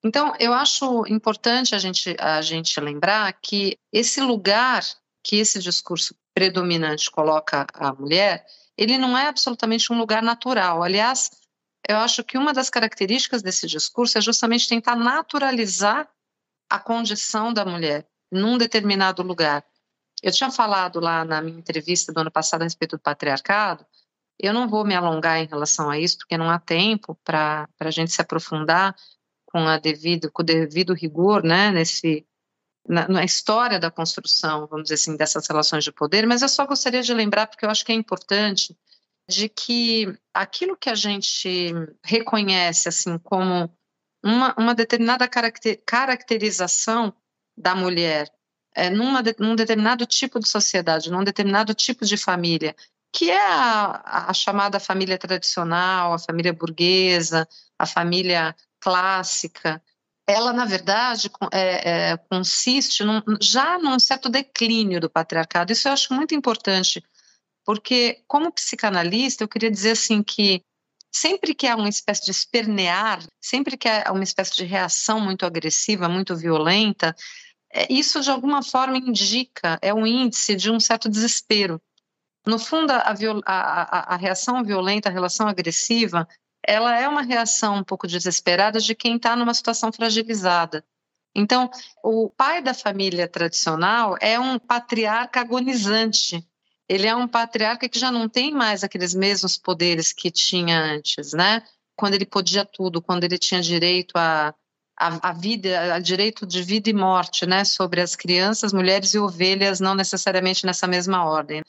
Então, eu acho importante a gente, a gente lembrar que esse lugar que esse discurso predominante coloca a mulher, ele não é absolutamente um lugar natural. Aliás, eu acho que uma das características desse discurso é justamente tentar naturalizar a condição da mulher num determinado lugar. Eu tinha falado lá na minha entrevista do ano passado a respeito do patriarcado, eu não vou me alongar em relação a isso, porque não há tempo para a gente se aprofundar com, a devido, com o devido rigor, né, nesse, na, na, história da construção, vamos dizer assim, dessas relações de poder, mas eu só gostaria de lembrar, porque eu acho que é importante, de que aquilo que a gente reconhece, assim, como uma, uma determinada caracter, caracterização da mulher é, numa, num determinado tipo de sociedade, num determinado tipo de família, que é a, a chamada família tradicional, a família burguesa, a família clássica, ela, na verdade, é, é, consiste num, já num certo declínio do patriarcado. Isso eu acho muito importante, porque, como psicanalista, eu queria dizer assim que sempre que há uma espécie de espernear, sempre que há uma espécie de reação muito agressiva, muito violenta, isso de alguma forma indica, é um índice de um certo desespero. No fundo, a, a, a, reação violenta, a relação agressiva, ela é uma reação um pouco desesperada de quem está numa situação fragilizada. Então, o pai da família tradicional é um patriarca agonizante. Ele é um patriarca que já não tem mais aqueles mesmos poderes que tinha antes, né? Quando ele podia tudo, quando ele tinha direito a a, a vida, o direito de vida e morte, né, sobre as crianças, mulheres e ovelhas, não necessariamente nessa mesma ordem.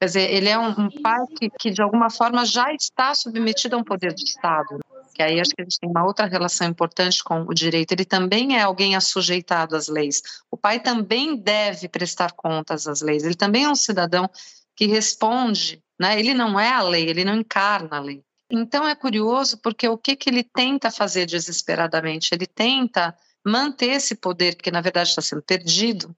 Quer dizer, ele é um, um pai que, que, de alguma forma, já está submetido a um poder de Estado, que aí acho que a gente tem uma outra relação importante com o direito. Ele também é alguém assujeitado às leis. O pai também deve prestar contas às leis. Ele também é um cidadão que responde, né? Ele não é a lei, ele não encarna a lei. Então é curioso porque o que, que ele tenta fazer desesperadamente? Ele tenta manter esse poder que na verdade está sendo perdido,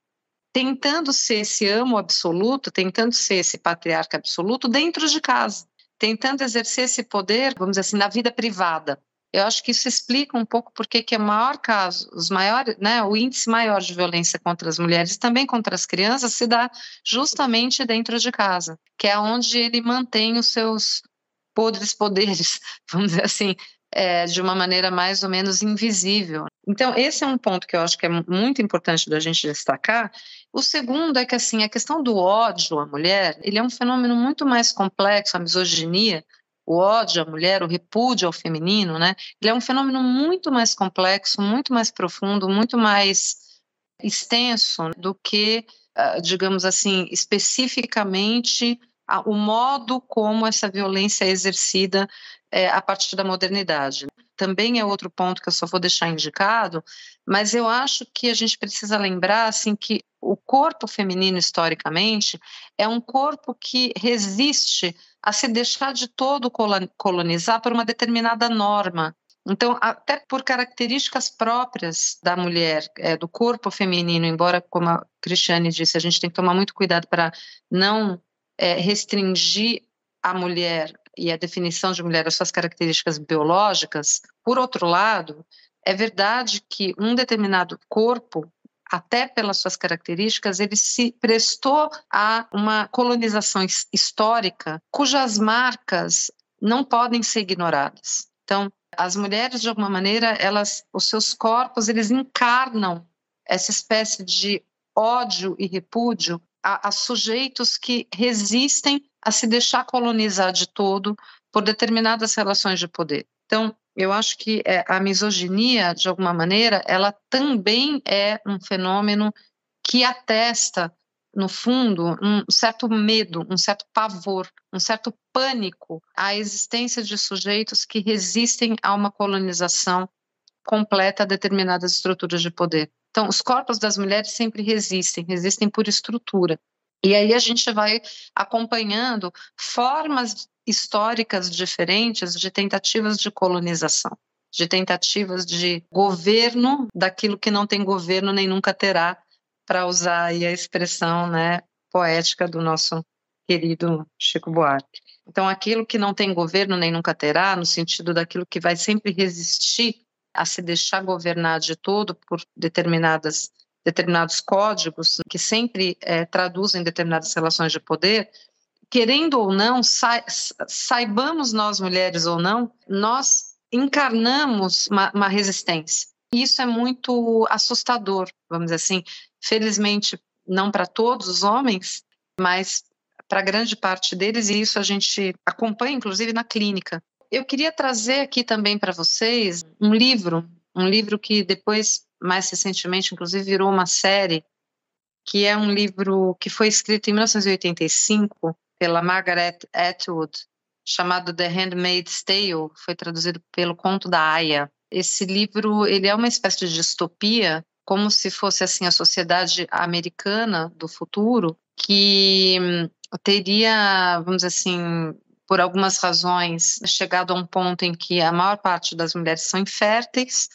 tentando ser esse amo absoluto, tentando ser esse patriarca absoluto dentro de casa, tentando exercer esse poder, vamos dizer assim, na vida privada. Eu acho que isso explica um pouco porque que é o maior caso, os maiores, né, o índice maior de violência contra as mulheres, também contra as crianças, se dá justamente dentro de casa, que é onde ele mantém os seus podres poderes, vamos dizer assim, é, de uma maneira mais ou menos invisível. Então, esse é um ponto que eu acho que é muito importante da gente destacar. O segundo é que, assim, a questão do ódio à mulher, ele é um fenômeno muito mais complexo, a misoginia, o ódio à mulher, o repúdio ao feminino, né? Ele é um fenômeno muito mais complexo, muito mais profundo, muito mais extenso do que, ah, digamos assim, especificamente o modo como essa violência é exercida é, a partir da modernidade. Também é outro ponto que eu só vou deixar indicado, mas eu acho que a gente precisa lembrar assim que o corpo feminino historicamente é um corpo que resiste a se deixar de todo colonizar por uma determinada norma. Então, até por características próprias da mulher, é, do corpo feminino, embora, como a Cristiane disse, a gente tem que tomar muito cuidado para não é, restringir a mulher e a definição de mulher às suas características biológicas, por outro lado, é verdade que um determinado corpo, até pelas suas características, ele se prestou a uma colonização histórica cujas marcas não podem ser ignoradas. Então, as mulheres de alguma maneira, elas, os seus corpos, eles encarnam essa espécie de ódio e repúdio a, a sujeitos que resistem a se deixar colonizar de todo por determinadas relações de poder. Então, eu acho que é, a misoginia, de alguma maneira, ela também é um fenômeno que atesta, no fundo, um certo medo, um certo pavor, um certo pânico à existência de sujeitos que resistem a uma colonização completa a determinadas estruturas de poder. Então, os corpos das mulheres sempre resistem, resistem por estrutura. E aí a gente vai acompanhando formas históricas diferentes de tentativas de colonização, de tentativas de governo daquilo que não tem governo nem nunca terá, para usar a expressão né, poética do nosso querido Chico Buarque. Então, aquilo que não tem governo nem nunca terá, no sentido daquilo que vai sempre resistir a se deixar governar de todo por determinadas determinados códigos que sempre é, traduzem determinadas relações de poder, querendo ou não, sa saibamos nós mulheres ou não, nós encarnamos uma, uma resistência. Isso é muito assustador, vamos dizer assim. Felizmente, não para todos os homens, mas para grande parte deles, e isso a gente acompanha, inclusive, na clínica. Eu queria trazer aqui também para vocês um livro, um livro que depois, mais recentemente, inclusive virou uma série, que é um livro que foi escrito em 1985 pela Margaret Atwood, chamado The Handmaid's Tale, foi traduzido pelo Conto da Aya. Esse livro, ele é uma espécie de distopia, como se fosse assim a sociedade americana do futuro, que teria, vamos dizer assim, por algumas razões, chegado a um ponto em que a maior parte das mulheres são inférteis,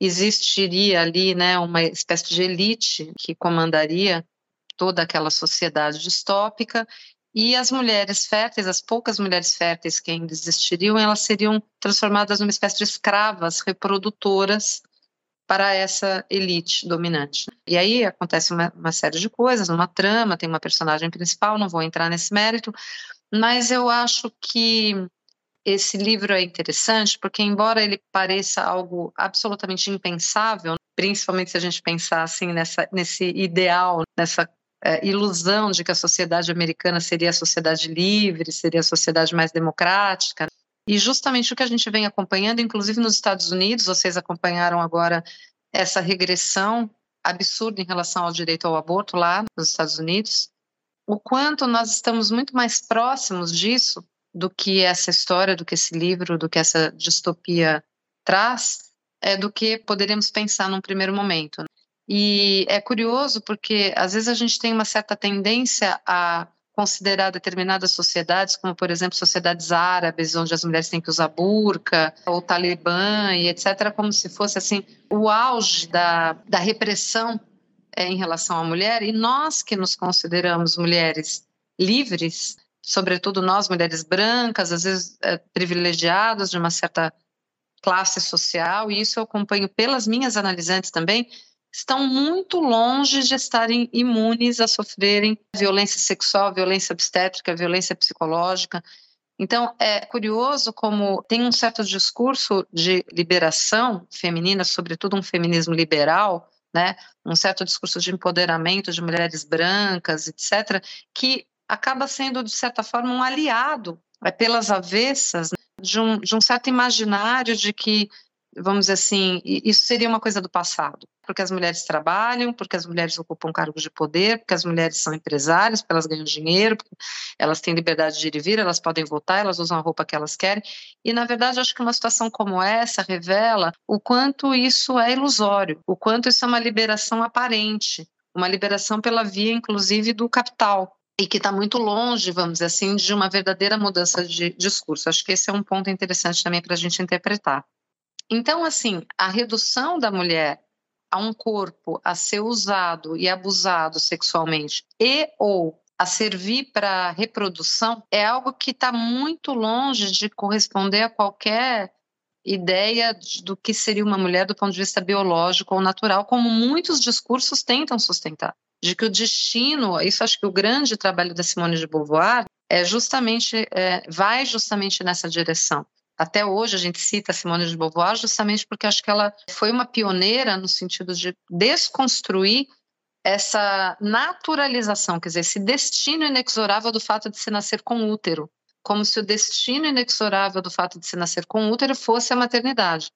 existiria ali né, uma espécie de elite que comandaria toda aquela sociedade distópica, e as mulheres férteis, as poucas mulheres férteis que ainda existiriam, elas seriam transformadas numa espécie de escravas reprodutoras para essa elite dominante. E aí acontece uma, uma série de coisas, uma trama, tem uma personagem principal, não vou entrar nesse mérito, mas eu acho que esse livro é interessante porque, embora ele pareça algo absolutamente impensável, principalmente se a gente pensar assim nessa, nesse ideal, nessa é, ilusão de que a sociedade americana seria a sociedade livre, seria a sociedade mais democrática. E justamente o que a gente vem acompanhando, inclusive nos Estados Unidos, vocês acompanharam agora essa regressão absurda em relação ao direito ao aborto lá nos Estados Unidos o quanto nós estamos muito mais próximos disso do que essa história, do que esse livro, do que essa distopia traz, é do que poderíamos pensar num primeiro momento. E é curioso porque às vezes a gente tem uma certa tendência a considerar determinadas sociedades, como por exemplo sociedades árabes, onde as mulheres têm que usar burca, ou talibã e etc., como se fosse assim o auge da, da repressão em relação à mulher, e nós que nos consideramos mulheres livres, sobretudo nós, mulheres brancas, às vezes é, privilegiadas de uma certa classe social, e isso eu acompanho pelas minhas analisantes também, estão muito longe de estarem imunes a sofrerem violência sexual, violência obstétrica, violência psicológica. Então, é curioso como tem um certo discurso de liberação feminina, sobretudo um feminismo liberal, né? um certo discurso de empoderamento de mulheres brancas, etc., que acaba sendo, de certa forma, um aliado é, pelas avessas né? de, um, de um certo imaginário de que vamos dizer assim, isso seria uma coisa do passado, porque as mulheres trabalham, porque as mulheres ocupam cargos de poder, porque as mulheres são empresárias, porque elas ganham dinheiro, elas têm liberdade de ir e vir, elas podem votar, elas usam a roupa que elas querem. E, na verdade, acho que uma situação como essa revela o quanto isso é ilusório, o quanto isso é uma liberação aparente, uma liberação pela via, inclusive, do capital, e que está muito longe, vamos dizer assim, de uma verdadeira mudança de discurso. Acho que esse é um ponto interessante também para a gente interpretar. Então, assim, a redução da mulher a um corpo a ser usado e abusado sexualmente e ou a servir para reprodução é algo que está muito longe de corresponder a qualquer ideia do que seria uma mulher do ponto de vista biológico ou natural, como muitos discursos tentam sustentar. De que o destino, isso acho que o grande trabalho da Simone de Beauvoir é justamente, é, vai justamente nessa direção até hoje a gente cita Simone de Beauvoir justamente porque acho que ela foi uma pioneira no sentido de desconstruir essa naturalização, quer dizer, esse destino inexorável do fato de se nascer com útero, como se o destino inexorável do fato de se nascer com útero fosse a maternidade.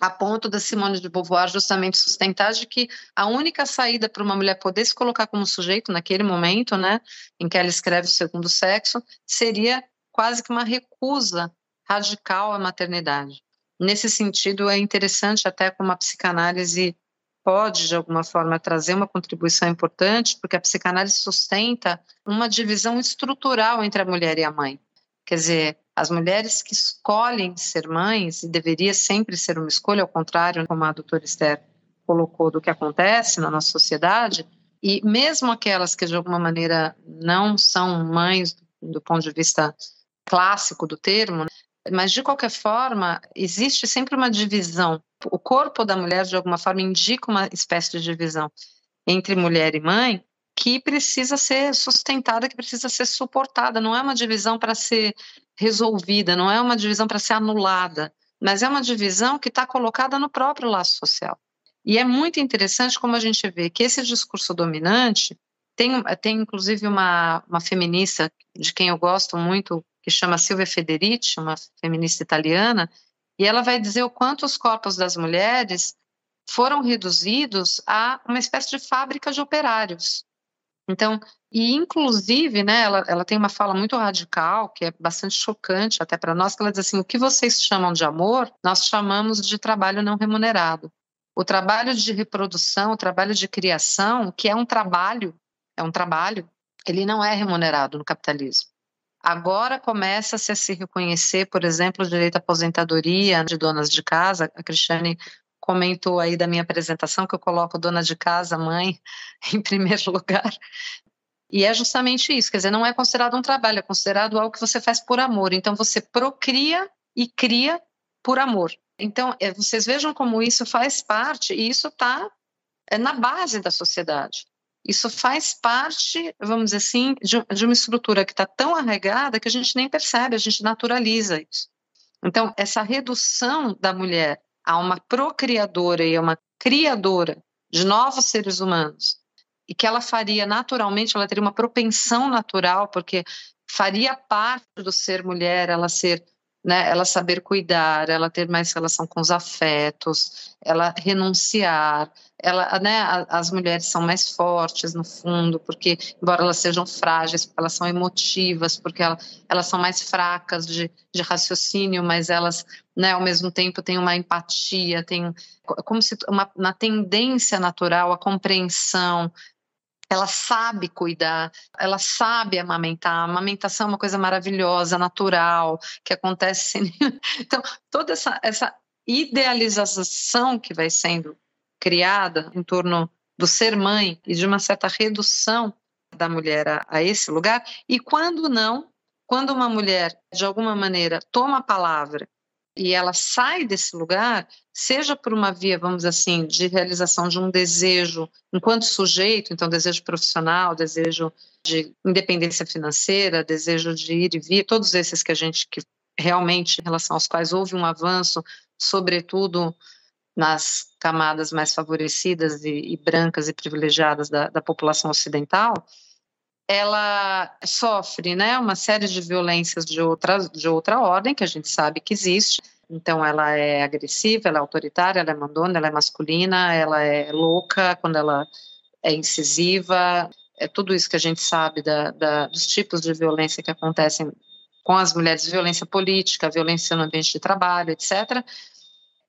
A ponto da Simone de Beauvoir justamente sustentar de que a única saída para uma mulher poder se colocar como sujeito naquele momento, né, em que ela escreve o segundo sexo, seria quase que uma recusa radical à maternidade. Nesse sentido, é interessante até como a psicanálise pode, de alguma forma, trazer uma contribuição importante, porque a psicanálise sustenta uma divisão estrutural entre a mulher e a mãe. Quer dizer, as mulheres que escolhem ser mães, e deveria sempre ser uma escolha, ao contrário, como a doutora Esther colocou, do que acontece na nossa sociedade, e mesmo aquelas que, de alguma maneira, não são mães do ponto de vista clássico do termo, mas, de qualquer forma, existe sempre uma divisão. O corpo da mulher, de alguma forma, indica uma espécie de divisão entre mulher e mãe que precisa ser sustentada, que precisa ser suportada. Não é uma divisão para ser resolvida, não é uma divisão para ser anulada, mas é uma divisão que está colocada no próprio laço social. E é muito interessante como a gente vê que esse discurso dominante tem, tem inclusive uma, uma feminista de quem eu gosto muito, que chama Silvia Federici, uma feminista italiana, e ela vai dizer o quanto os corpos das mulheres foram reduzidos a uma espécie de fábrica de operários. Então, e inclusive, né, ela, ela tem uma fala muito radical, que é bastante chocante até para nós, que ela diz assim, o que vocês chamam de amor, nós chamamos de trabalho não remunerado. O trabalho de reprodução, o trabalho de criação, que é um trabalho, é um trabalho, ele não é remunerado no capitalismo. Agora começa-se a se reconhecer, por exemplo, o direito à aposentadoria de donas de casa. A Cristiane comentou aí da minha apresentação que eu coloco dona de casa, mãe, em primeiro lugar. E é justamente isso, quer dizer, não é considerado um trabalho, é considerado algo que você faz por amor. Então você procria e cria por amor. Então, é, vocês vejam como isso faz parte, e isso está é, na base da sociedade. Isso faz parte, vamos dizer assim, de, uma estrutura que está tão arraigada que a gente nem percebe, a gente naturaliza isso. Então, essa redução da mulher a uma procriadora e a uma criadora de novos seres humanos, e que ela faria naturalmente, ela teria uma propensão natural, porque faria parte do ser mulher, ela ser né, ela saber cuidar, ela ter mais relação com os afetos, ela renunciar, ela, né, as mulheres são mais fortes no fundo, porque embora elas sejam frágeis, elas são emotivas, porque elas, elas são mais fracas de, de raciocínio, mas elas, né, ao mesmo tempo têm uma empatia, tem como se uma, na tendência natural a compreensão, ela sabe cuidar, ela sabe amamentar. A amamentação é uma coisa maravilhosa, natural, que acontece sem. Então, toda essa, essa idealização que vai sendo criada em torno do ser mãe e de uma certa redução da mulher a, a esse lugar, e quando não, quando uma mulher, de alguma maneira, toma a palavra e ela sai desse lugar, seja por uma via, vamos assim, de realização de um desejo enquanto sujeito, então desejo profissional, desejo de independência financeira, desejo de ir e vir, todos esses que a gente que realmente em relação aos quais houve um avanço, sobretudo nas camadas mais favorecidas e, e brancas e privilegiadas da, da população ocidental, ela sofre né, uma série de violências de outra, de outra ordem, que a gente sabe que existe. Então, ela é agressiva, ela é autoritária, ela é mandona, ela é masculina, ela é louca quando ela é incisiva. É tudo isso que a gente sabe da, da, dos tipos de violência que acontecem com as mulheres, violência política, violência no ambiente de trabalho, etc.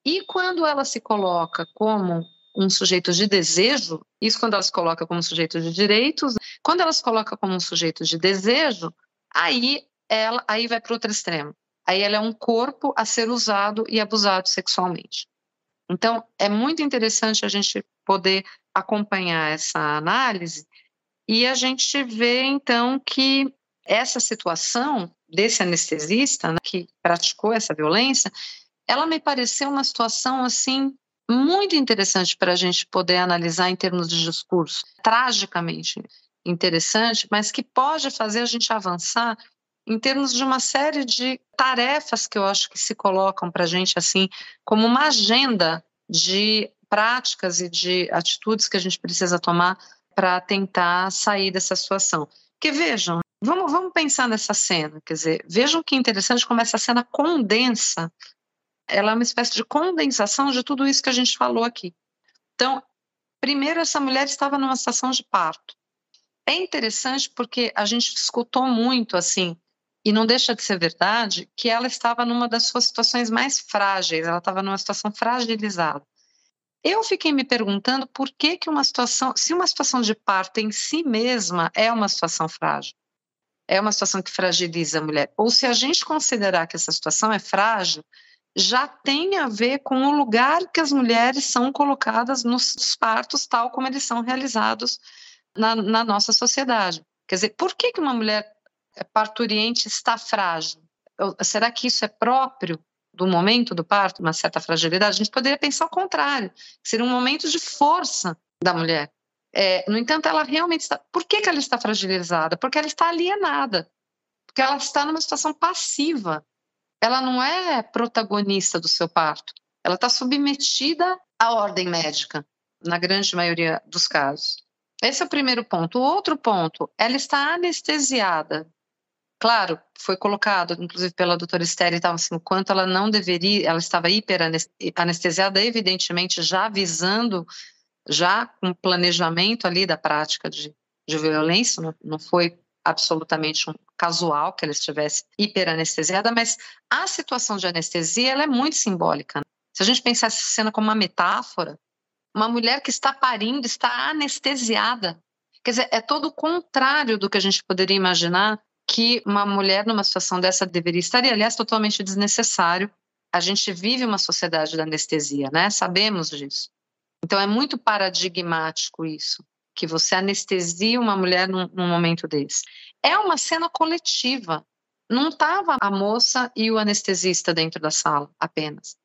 E quando ela se coloca como um sujeito de desejo, isso quando ela se coloca como sujeito de direitos, quando ela se coloca como um sujeito de desejo, aí ela aí vai para outro extremo. Aí ela é um corpo a ser usado e abusado sexualmente. Então, é muito interessante a gente poder acompanhar essa análise e a gente vê então que essa situação desse anestesista né, que praticou essa violência, ela me pareceu uma situação assim muito interessante para a gente poder analisar em termos de discurso, tragicamente interessante, mas que pode fazer a gente avançar em termos de uma série de tarefas que eu acho que se colocam para a gente assim como uma agenda de práticas e de atitudes que a gente precisa tomar para tentar sair dessa situação. Porque vejam, vamos, vamos pensar nessa cena, quer dizer, vejam que interessante como essa cena condensa ela é uma espécie de condensação de tudo isso que a gente falou aqui. Então, primeiro, essa mulher estava numa situação de parto. É interessante porque a gente escutou muito assim, e não deixa de ser verdade, que ela estava numa das suas situações mais frágeis, ela estava numa situação fragilizada. Eu fiquei me perguntando por que, que uma situação, se uma situação de parto em si mesma é uma situação frágil, é uma situação que fragiliza a mulher, ou se a gente considerar que essa situação é frágil, já tem a ver com o lugar que as mulheres são colocadas nos partos, tal como eles são realizados na, na nossa sociedade. Quer dizer, por que, que uma mulher parturiente está frágil? Será que isso é próprio do momento do parto, uma certa fragilidade? A gente poderia pensar o contrário, seria um momento de força da mulher. É, no entanto, ela realmente está. Por que, que ela está fragilizada? Porque ela está alienada, porque ela está numa situação passiva ela não é protagonista do seu parto, ela está submetida à ordem médica, na grande maioria dos casos. Esse é o primeiro ponto. O outro ponto, ela está anestesiada. Claro, foi colocado, inclusive pela doutora Esther, então, assim, o quanto ela não deveria, ela estava hiperanestesiada, evidentemente já visando, já com planejamento ali da prática de, de violência, não, não foi absolutamente um casual que ela estivesse hiperanestesiada, mas a situação de anestesia ela é muito simbólica. Né? Se a gente pensar essa cena como uma metáfora, uma mulher que está parindo está anestesiada. Quer dizer, é todo o contrário do que a gente poderia imaginar que uma mulher numa situação dessa deveria estar, e aliás, totalmente desnecessário. A gente vive uma sociedade da anestesia, né? Sabemos disso. Então é muito paradigmático isso que você anestesia uma mulher num, num momento desse. É uma cena coletiva. Não estava a moça e o anestesista dentro da sala apenas.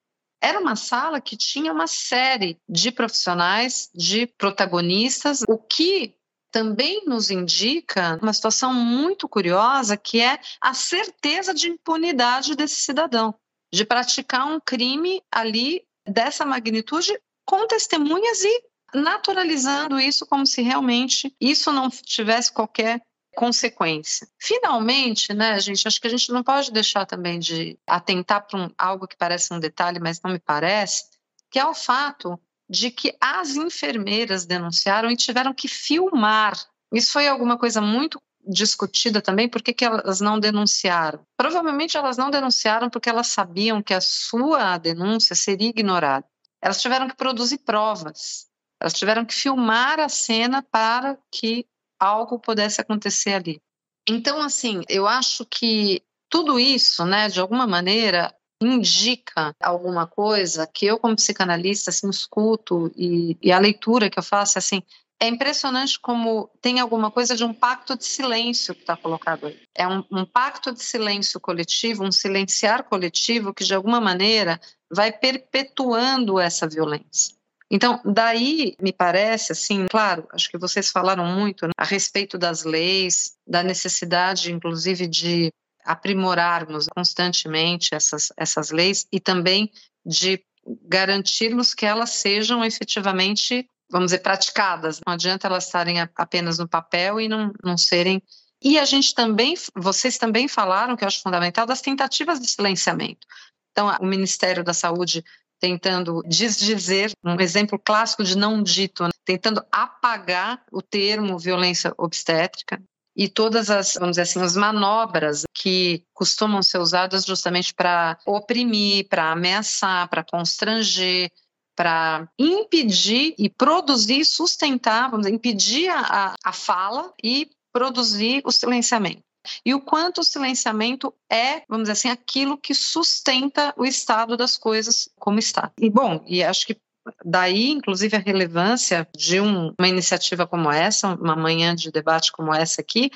Era uma sala que tinha uma série de profissionais, de protagonistas, o que também nos indica uma situação muito curiosa, que é a certeza de impunidade desse cidadão, de praticar um crime ali dessa magnitude com testemunhas e naturalizando isso como se realmente isso não tivesse qualquer consequência. Finalmente, né, gente, acho que a gente não pode deixar também de atentar para um, algo que parece um detalhe, mas não me parece, que é o fato de que as enfermeiras denunciaram e tiveram que filmar. Isso foi alguma coisa muito discutida também, por que, que elas não denunciaram? Provavelmente elas não denunciaram porque elas sabiam que a sua denúncia seria ignorada. Elas tiveram que produzir provas. Elas tiveram que filmar a cena para que algo pudesse acontecer ali. Então, assim, eu acho que tudo isso, né, de alguma maneira, indica alguma coisa que eu, como psicanalista, assim, escuto e, e a leitura que eu faço, assim, é impressionante como tem alguma coisa de um pacto de silêncio que está colocado aí. É um, um, pacto de silêncio coletivo, um silenciar coletivo que, de alguma maneira, vai perpetuando essa violência. Então, daí me parece, assim, claro, acho que vocês falaram muito né, a respeito das leis, da necessidade, inclusive, de aprimorarmos constantemente essas, essas leis e também de garantirmos que elas sejam efetivamente vamos dizer, praticadas. Não adianta elas estarem apenas no papel e não, não serem. E a gente também, vocês também falaram, que eu acho fundamental, das tentativas de silenciamento. Então, o Ministério da Saúde tentando desdizer, um exemplo clássico de não dito, né? tentando apagar o termo violência obstétrica e todas as, vamos dizer assim, as manobras que costumam ser usadas justamente para oprimir, para ameaçar, para constranger, para impedir e produzir, sustentar, vamos dizer, impedir a, a fala e produzir o silenciamento. E o quanto o silenciamento é, vamos dizer assim, aquilo que sustenta o estado das coisas como está. E bom, e acho que daí, inclusive, a relevância de um, uma iniciativa como essa, uma manhã de debate como essa aqui,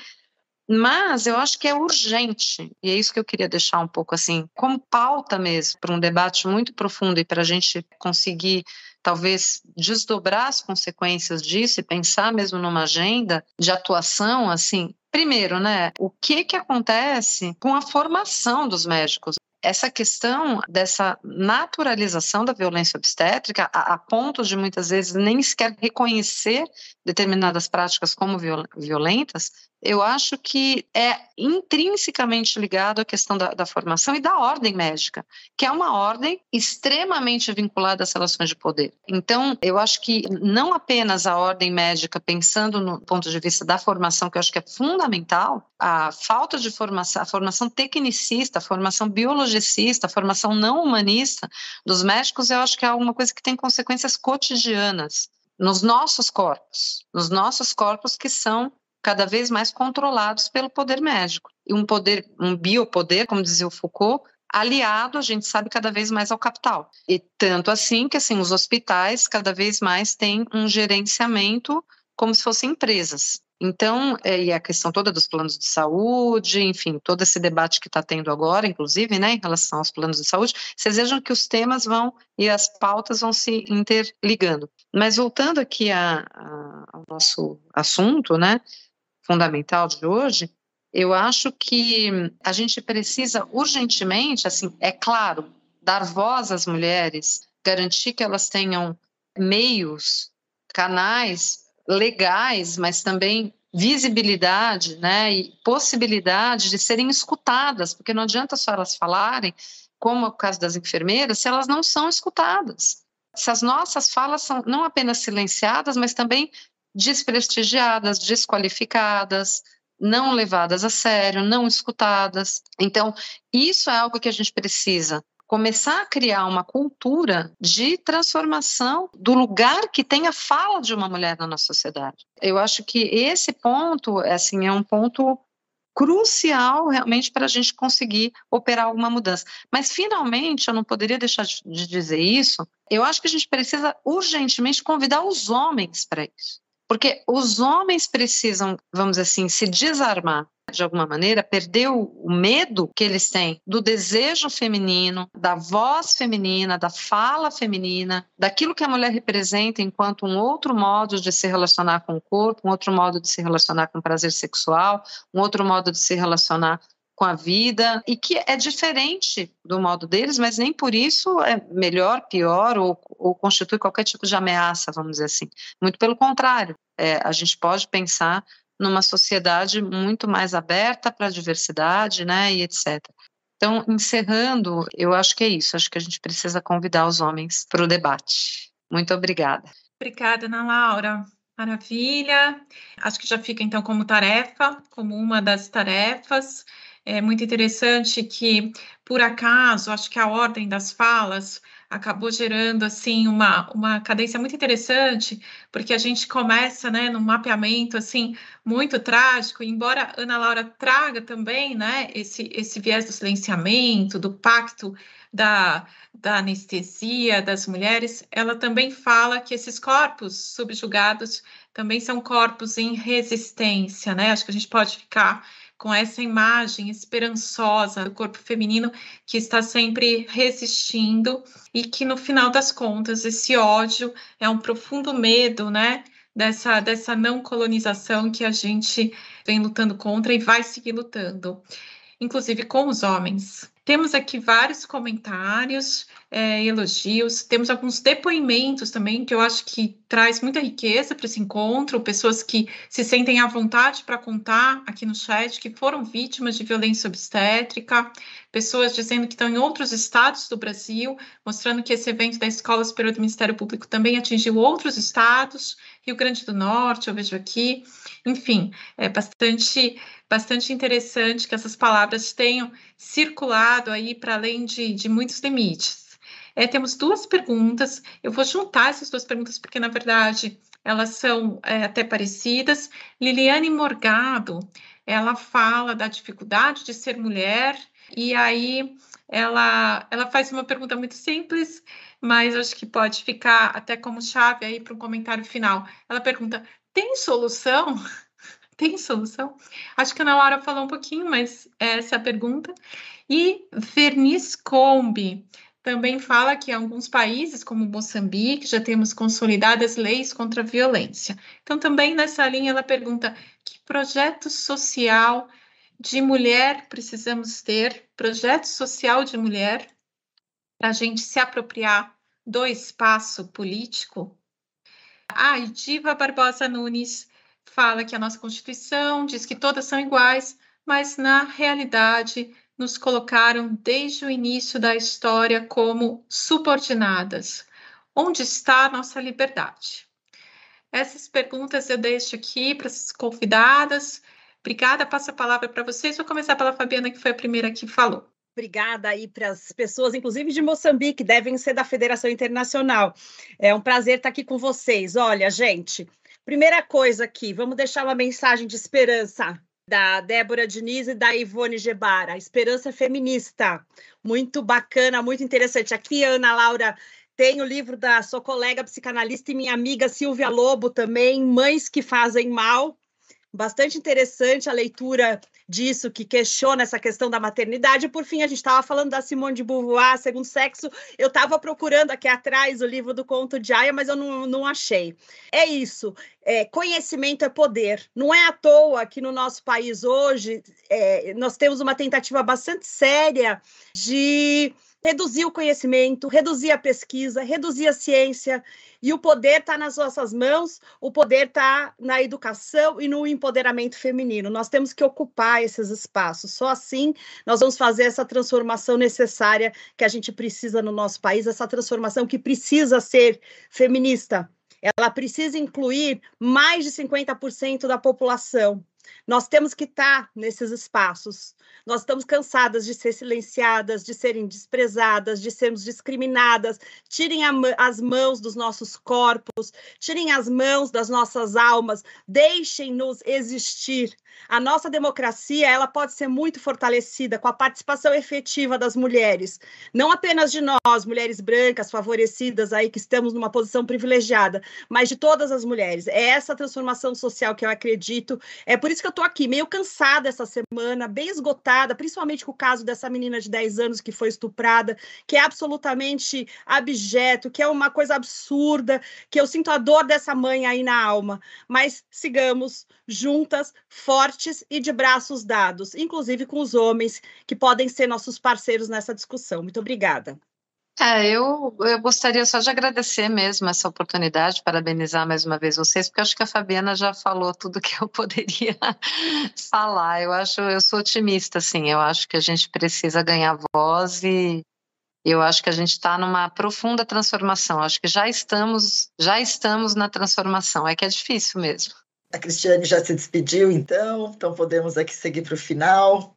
mas eu acho que é urgente, e é isso que eu queria deixar um pouco assim, como pauta mesmo, para um debate muito profundo e para a gente conseguir, talvez, desdobrar as consequências disso e pensar mesmo numa agenda de atuação, assim. Primeiro, né, o que, que acontece com a formação dos médicos? essa questão dessa naturalização da violência obstétrica, a, a, ponto de muitas vezes nem sequer reconhecer determinadas práticas como violentas, eu acho que é intrinsecamente ligado à questão da, da, formação e da ordem médica, que é uma ordem extremamente vinculada às relações de poder. Então, eu acho que não apenas a ordem médica, pensando no ponto de vista da formação, que eu acho que é fundamental, a falta de formação, a formação tecnicista, a formação biologicista, a formação não humanista dos médicos, eu acho que é alguma coisa que tem consequências cotidianas nos nossos corpos, nos nossos corpos que são cada vez mais controlados pelo poder médico. E um poder, um biopoder, como dizia o Foucault, aliado, a gente sabe, cada vez mais ao capital. E tanto assim que assim, os hospitais cada vez mais têm um gerenciamento como se fossem empresas. Então, é, e a questão toda dos planos de saúde, enfim, todo esse debate que está tendo agora, inclusive, né, em relação aos planos de saúde, vocês vejam que os temas vão e as pautas vão se interligando. Mas voltando aqui a, a, ao nosso assunto, né, fundamental de hoje, eu acho que a gente precisa urgentemente, assim, é claro, dar voz às mulheres, garantir que elas tenham meios, canais legais, mas também visibilidade, né, e possibilidade de serem escutadas, porque não adianta só elas falarem, como é o caso das enfermeiras, se elas não são escutadas. Se as nossas falas são não apenas silenciadas, mas também desprestigiadas, desqualificadas, não levadas a sério, não escutadas. Então, isso é algo que a gente precisa começar a criar uma cultura de transformação do lugar que tem a fala de uma mulher na nossa sociedade. Eu acho que esse ponto, assim, é um ponto crucial realmente para a gente conseguir operar alguma mudança. Mas finalmente, eu não poderia deixar de dizer isso. Eu acho que a gente precisa urgentemente convidar os homens para isso. Porque os homens precisam, vamos dizer assim, se desarmar de alguma maneira, perder o medo que eles têm do desejo feminino, da voz feminina, da fala feminina, daquilo que a mulher representa enquanto um outro modo de se relacionar com o corpo, um outro modo de se relacionar com o prazer sexual, um outro modo de se relacionar com a vida e que é diferente do modo deles, mas nem por isso é melhor, pior ou, ou constitui qualquer tipo de ameaça, vamos dizer assim. Muito pelo contrário, é, a gente pode pensar numa sociedade muito mais aberta para a diversidade, né, e etc. Então, encerrando, eu acho que é isso. Acho que a gente precisa convidar os homens para o debate. Muito obrigada. Obrigada, Ana Laura. Maravilha. Acho que já fica então como tarefa, como uma das tarefas. É muito interessante que, por acaso, acho que a ordem das falas acabou gerando assim uma, uma cadência muito interessante, porque a gente começa, né, num mapeamento assim muito trágico, embora Ana Laura traga também, né, esse esse viés do silenciamento, do pacto da, da anestesia das mulheres, ela também fala que esses corpos subjugados também são corpos em resistência, né? Acho que a gente pode ficar com essa imagem esperançosa do corpo feminino que está sempre resistindo e que no final das contas esse ódio é um profundo medo, né? Dessa, dessa não colonização que a gente vem lutando contra e vai seguir lutando, inclusive com os homens. Temos aqui vários comentários, é, elogios, temos alguns depoimentos também que eu acho que traz muita riqueza para esse encontro, pessoas que se sentem à vontade para contar aqui no chat que foram vítimas de violência obstétrica, pessoas dizendo que estão em outros estados do Brasil, mostrando que esse evento da Escola Superior do Ministério Público também atingiu outros estados, Rio Grande do Norte, eu vejo aqui, enfim, é bastante bastante interessante que essas palavras tenham circulado aí para além de, de muitos limites. É, temos duas perguntas, eu vou juntar essas duas perguntas porque, na verdade, elas são é, até parecidas. Liliane Morgado, ela fala da dificuldade de ser mulher, e aí ela, ela faz uma pergunta muito simples, mas acho que pode ficar até como chave aí para um comentário final. Ela pergunta: tem solução? Tem solução? Acho que a Ana Laura falou um pouquinho, mas essa é a pergunta. E Verniz Combi também fala que alguns países, como Moçambique, já temos consolidadas leis contra a violência. Então, também nessa linha, ela pergunta que projeto social de mulher precisamos ter, projeto social de mulher, para a gente se apropriar do espaço político. Ah, e Diva Barbosa Nunes fala que a nossa Constituição diz que todas são iguais, mas na realidade nos colocaram desde o início da história como subordinadas. Onde está a nossa liberdade? Essas perguntas eu deixo aqui para as convidadas. Obrigada, passo a palavra para vocês. Vou começar pela Fabiana, que foi a primeira que falou. Obrigada aí para as pessoas, inclusive de Moçambique, devem ser da Federação Internacional. É um prazer estar aqui com vocês. Olha, gente, Primeira coisa aqui, vamos deixar uma mensagem de esperança da Débora Diniz e da Ivone Gebara, esperança feminista. Muito bacana, muito interessante. Aqui, Ana Laura tem o livro da sua colega psicanalista e minha amiga Silvia Lobo também, Mães que Fazem Mal. Bastante interessante a leitura disso, que questiona essa questão da maternidade. Por fim, a gente estava falando da Simone de Beauvoir, Segundo Sexo. Eu estava procurando aqui atrás o livro do conto de Aya, mas eu não, não achei. É isso. É, conhecimento é poder. Não é à toa que no nosso país hoje é, nós temos uma tentativa bastante séria de reduzir o conhecimento, reduzir a pesquisa, reduzir a ciência. E o poder está nas nossas mãos, o poder está na educação e no empoderamento feminino. Nós temos que ocupar esses espaços. Só assim nós vamos fazer essa transformação necessária que a gente precisa no nosso país, essa transformação que precisa ser feminista. Ela precisa incluir mais de 50% da população. Nós temos que estar nesses espaços. Nós estamos cansadas de ser silenciadas, de serem desprezadas, de sermos discriminadas. Tirem a, as mãos dos nossos corpos, tirem as mãos das nossas almas, deixem-nos existir. A nossa democracia, ela pode ser muito fortalecida com a participação efetiva das mulheres, não apenas de nós, mulheres brancas, favorecidas aí que estamos numa posição privilegiada, mas de todas as mulheres. É essa transformação social que eu acredito. É por isso que eu estou aqui, meio cansada essa semana, bem esgotada, principalmente com o caso dessa menina de 10 anos que foi estuprada, que é absolutamente abjeto, que é uma coisa absurda, que eu sinto a dor dessa mãe aí na alma. Mas sigamos juntas, fortes e de braços dados, inclusive com os homens que podem ser nossos parceiros nessa discussão. Muito obrigada. É, eu, eu gostaria só de agradecer mesmo essa oportunidade, parabenizar mais uma vez vocês, porque acho que a Fabiana já falou tudo que eu poderia falar. Eu acho, eu sou otimista, assim, eu acho que a gente precisa ganhar voz e eu acho que a gente está numa profunda transformação. Acho que já estamos, já estamos na transformação. É que é difícil mesmo. A Cristiane já se despediu, então, então podemos aqui seguir para o final.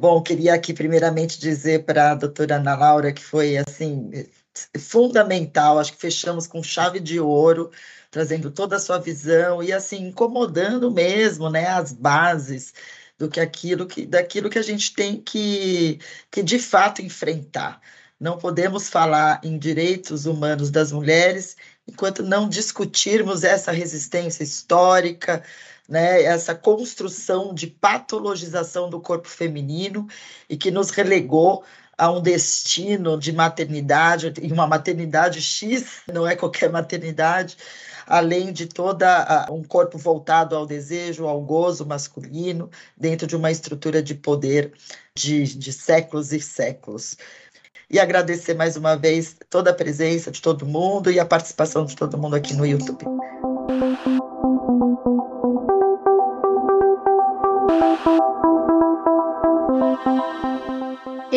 Bom, queria aqui primeiramente dizer para a doutora Ana Laura que foi assim fundamental, acho que fechamos com chave de ouro, trazendo toda a sua visão e assim incomodando mesmo, né, as bases do que aquilo que daquilo que a gente tem que que de fato enfrentar. Não podemos falar em direitos humanos das mulheres enquanto não discutirmos essa resistência histórica, né, essa construção de patologização do corpo feminino e que nos relegou a um destino de maternidade, e uma maternidade X, não é qualquer maternidade, além de toda um corpo voltado ao desejo, ao gozo masculino, dentro de uma estrutura de poder de, de séculos e séculos. E agradecer mais uma vez toda a presença de todo mundo e a participação de todo mundo aqui no YouTube.